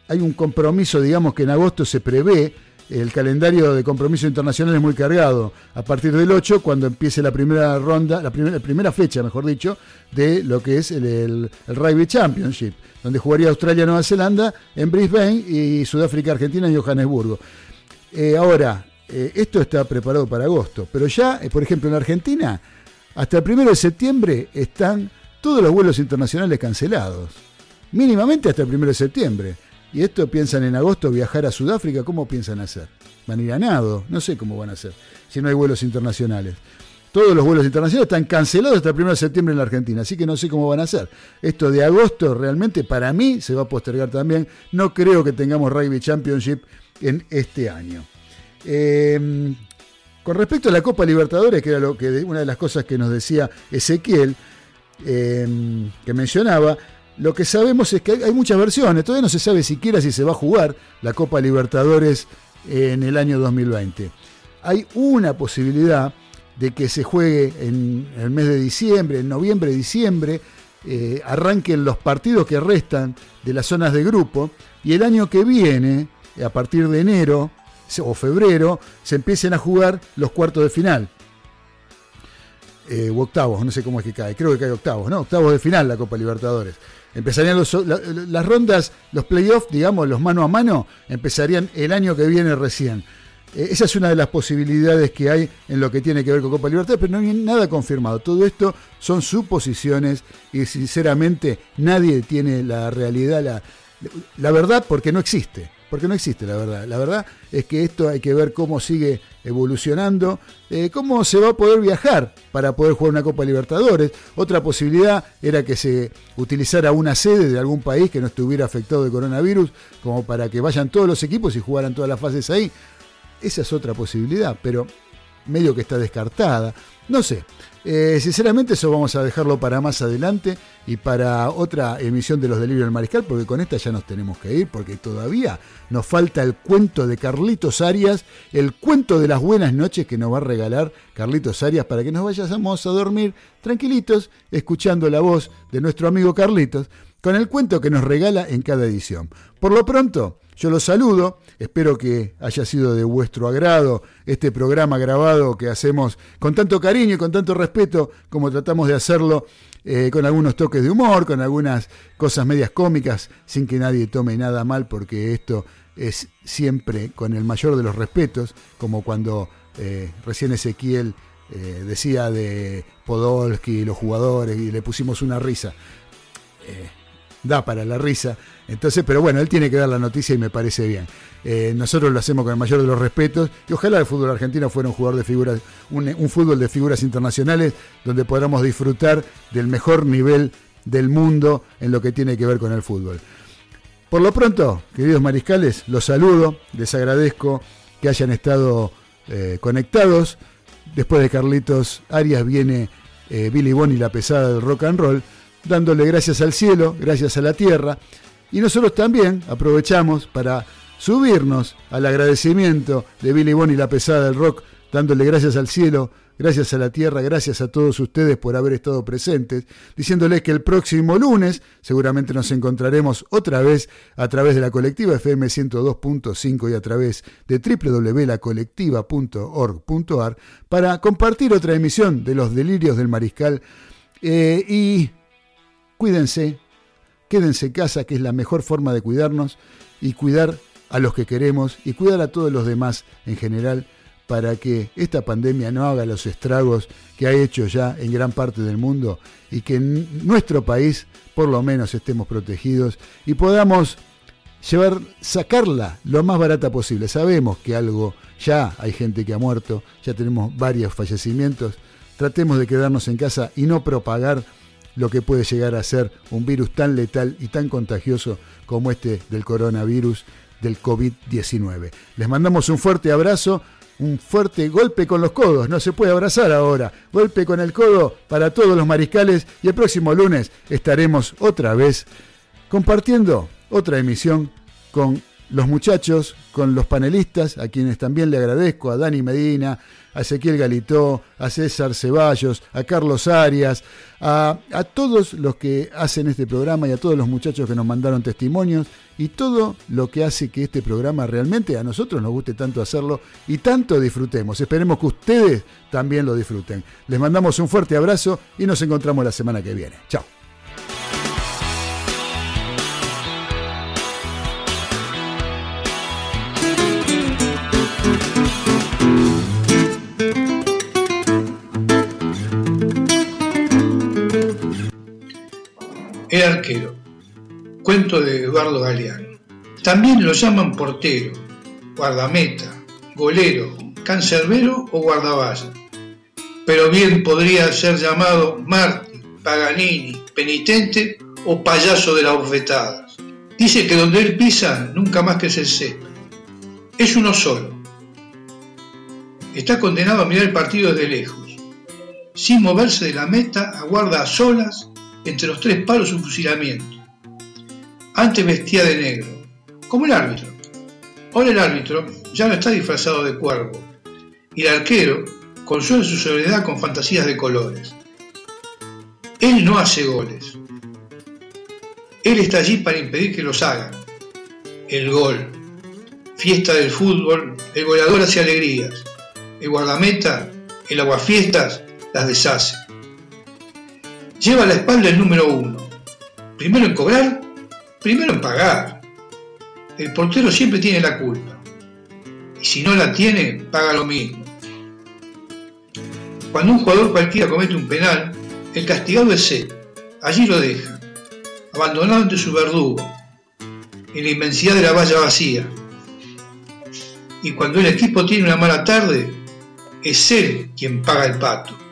S3: hay un compromiso, digamos que en agosto se prevé, el calendario de compromiso internacional es muy cargado, a partir del 8, cuando empiece la primera ronda, la primera, primera fecha, mejor dicho, de lo que es el Rugby Championship, donde jugaría Australia-Nueva Zelanda en Brisbane y Sudáfrica-Argentina en Johannesburgo. Eh, ahora, eh, esto está preparado para agosto, pero ya, eh, por ejemplo, en Argentina, hasta el 1 de septiembre están todos los vuelos internacionales cancelados. Mínimamente hasta el 1 de septiembre. Y esto piensan en agosto viajar a Sudáfrica, ¿cómo piensan hacer? ¿Van a ir a nado? No sé cómo van a hacer, si no hay vuelos internacionales. Todos los vuelos internacionales están cancelados hasta el 1 de septiembre en la Argentina, así que no sé cómo van a hacer. Esto de agosto realmente para mí se va a postergar también. No creo que tengamos Rugby Championship en este año. Eh, con respecto a la Copa Libertadores, que era lo que una de las cosas que nos decía Ezequiel, eh, que mencionaba, lo que sabemos es que hay, muchas versiones. Todavía no se sabe siquiera si se va a jugar la Copa Libertadores en el año 2020. Hay una posibilidad de que se juegue en el mes de diciembre, en noviembre, diciembre, eh, arranquen los partidos que restan de las zonas de grupo y el año que viene, a partir de enero o febrero, se empiecen a jugar los cuartos de final. Eh, u octavos, no sé cómo es que cae, creo que cae octavos, ¿no? Octavos de final la Copa Libertadores. Empezarían los- la- las rondas, los playoffs, digamos, los mano a mano, empezarían el año que viene recién. Eh, esa es una de las posibilidades que hay en lo que tiene que ver con Copa Libertadores, pero no hay nada confirmado. Todo esto son suposiciones y sinceramente nadie tiene la realidad, la, la verdad, porque no existe. Porque no existe la verdad. La verdad es que esto hay que ver cómo sigue evolucionando, eh, cómo se va a poder viajar para poder jugar una Copa Libertadores. Otra posibilidad era que se utilizara una sede de algún país que no estuviera afectado de coronavirus, como para que vayan todos los equipos y jugaran todas las fases ahí. Esa es otra posibilidad, pero medio que está descartada. No sé. Eh, sinceramente eso vamos a dejarlo para más adelante y para otra emisión de los Delirios del Mariscal, porque con esta ya nos tenemos que ir, porque todavía nos falta el cuento de Carlitos Arias, el cuento de las buenas noches que nos va a regalar Carlitos Arias para que nos vayamos a dormir tranquilitos, escuchando la voz de nuestro amigo Carlitos, con el cuento que nos regala en cada edición. Por lo pronto, yo los saludo, espero que haya sido de vuestro agrado este programa grabado que hacemos con tanto cariño y con tanto respeto como tratamos de hacerlo, eh, con algunos toques de humor, con algunas cosas medias cómicas, sin que nadie tome nada mal, porque esto es siempre con el mayor de los respetos, como cuando eh, recién Ezequiel eh, decía de Podolski los jugadores y le pusimos una risa. Da para la risa. Entonces, pero bueno, él tiene que dar la noticia y me parece bien. Eh, nosotros lo hacemos con el mayor de los respetos y ojalá el fútbol argentino fuera un jugador de figuras, un, un fútbol de figuras internacionales donde podamos disfrutar del mejor nivel del mundo en lo que tiene que ver con el fútbol. Por lo pronto, queridos mariscales, los saludo, les agradezco que hayan estado eh, conectados. Después de Carlitos Arias viene eh, Billy Bonnie, la pesada del rock and roll, dándole gracias al cielo, gracias a la tierra. Y nosotros también aprovechamos para subirnos al agradecimiento de Billy Bonnie, la pesada del rock, dándole gracias al cielo, gracias a la tierra, gracias a todos ustedes por haber estado presentes, diciéndoles que el próximo lunes seguramente nos encontraremos otra vez a través de la colectiva FM 102.5 y a través de www.lacolectiva.org.ar para compartir otra emisión de los delirios del mariscal. Eh, y cuídense, quédense en casa, que es la mejor forma de cuidarnos y cuidar a los que queremos y cuidar a todos los demás en general para que esta pandemia no haga los estragos que ha hecho ya en gran parte del mundo y que en nuestro país por lo menos estemos protegidos y podamos llevar, sacarla lo más barata posible. Sabemos que algo, ya hay gente que ha muerto, ya tenemos varios fallecimientos. Tratemos de quedarnos en casa y no propagar lo que puede llegar a ser un virus tan letal y tan contagioso como este del coronavirus del COVID-19. Les mandamos un fuerte abrazo, un fuerte golpe con los codos, no se puede abrazar ahora, golpe con el codo para todos los mariscales y el próximo lunes estaremos otra vez compartiendo otra emisión con los muchachos, con los panelistas, a quienes también le agradezco, a Dani Medina, a Ezequiel Galitó, a César Ceballos, a Carlos Arias, a, a todos los que hacen este programa y a todos los muchachos que nos mandaron testimonios y todo lo que hace que este programa realmente a nosotros nos guste tanto hacerlo y tanto disfrutemos. Esperemos que ustedes también lo disfruten. Les mandamos un fuerte abrazo y nos encontramos la semana que viene. Chao.
S34: El arquero. Cuento de Eduardo Galeano. También lo llaman portero, guardameta, golero, cancerbero o guardaballa. Pero bien podría ser llamado Marti, Paganini, penitente o payaso de las bofetadas. Dice que donde él pisa nunca más que se césped. Es uno solo. Está condenado a mirar el partido desde lejos. Sin moverse de la meta, aguarda a solas entre los tres palos un fusilamiento. Antes vestía de negro, como el árbitro. Ahora el árbitro ya no está disfrazado de cuervo, y el arquero consuela su soledad con fantasías de colores. Él no hace goles. Él está allí para impedir que los hagan. El gol. Fiesta del fútbol, el goleador hace alegrías. El guardameta, el aguafiestas, las deshace. Lleva a la espalda el número uno. Primero en cobrar, primero en pagar. El portero siempre tiene la culpa. Y si no la tiene, paga lo mismo. Cuando un jugador cualquiera comete un penal, el castigado es él. Allí lo deja, abandonado ante su verdugo, en la inmensidad de la valla vacía. Y cuando el equipo tiene una mala tarde, es él quien paga el pato.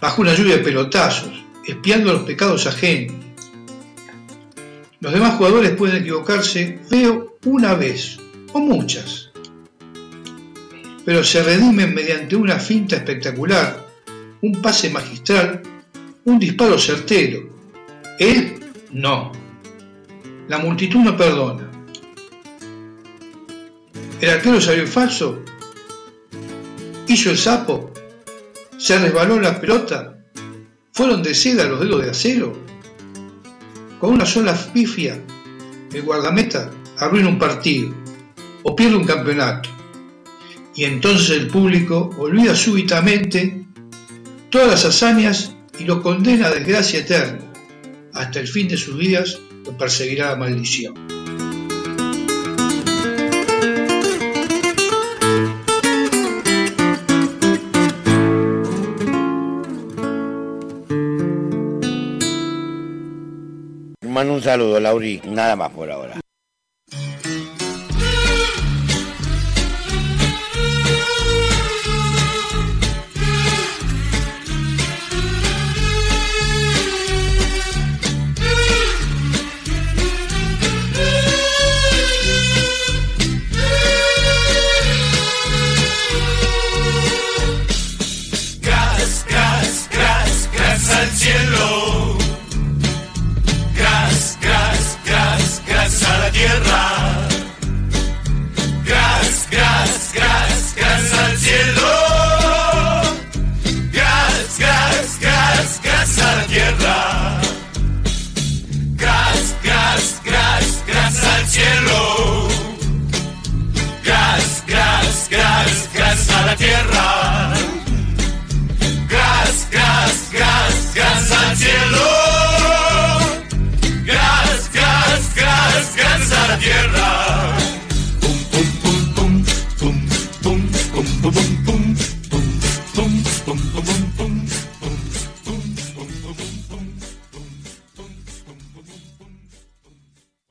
S34: Bajo una lluvia de pelotazos, espiando los pecados ajenos. Los demás jugadores pueden equivocarse feo una vez, o muchas, pero se redimen mediante una finta espectacular, un pase magistral, un disparo certero. Él no. La multitud no perdona. El arquero salió falso, hizo el sapo, se resbaló la pelota, fueron de seda los dedos de acero. Con una sola pifia, el guardameta arruina un partido o pierde un campeonato. Y entonces el público olvida súbitamente todas las hazañas y lo condena a desgracia eterna. Hasta el fin de sus días lo perseguirá la maldición.
S1: Mando un saludo, Lauri. Nada más por ahora.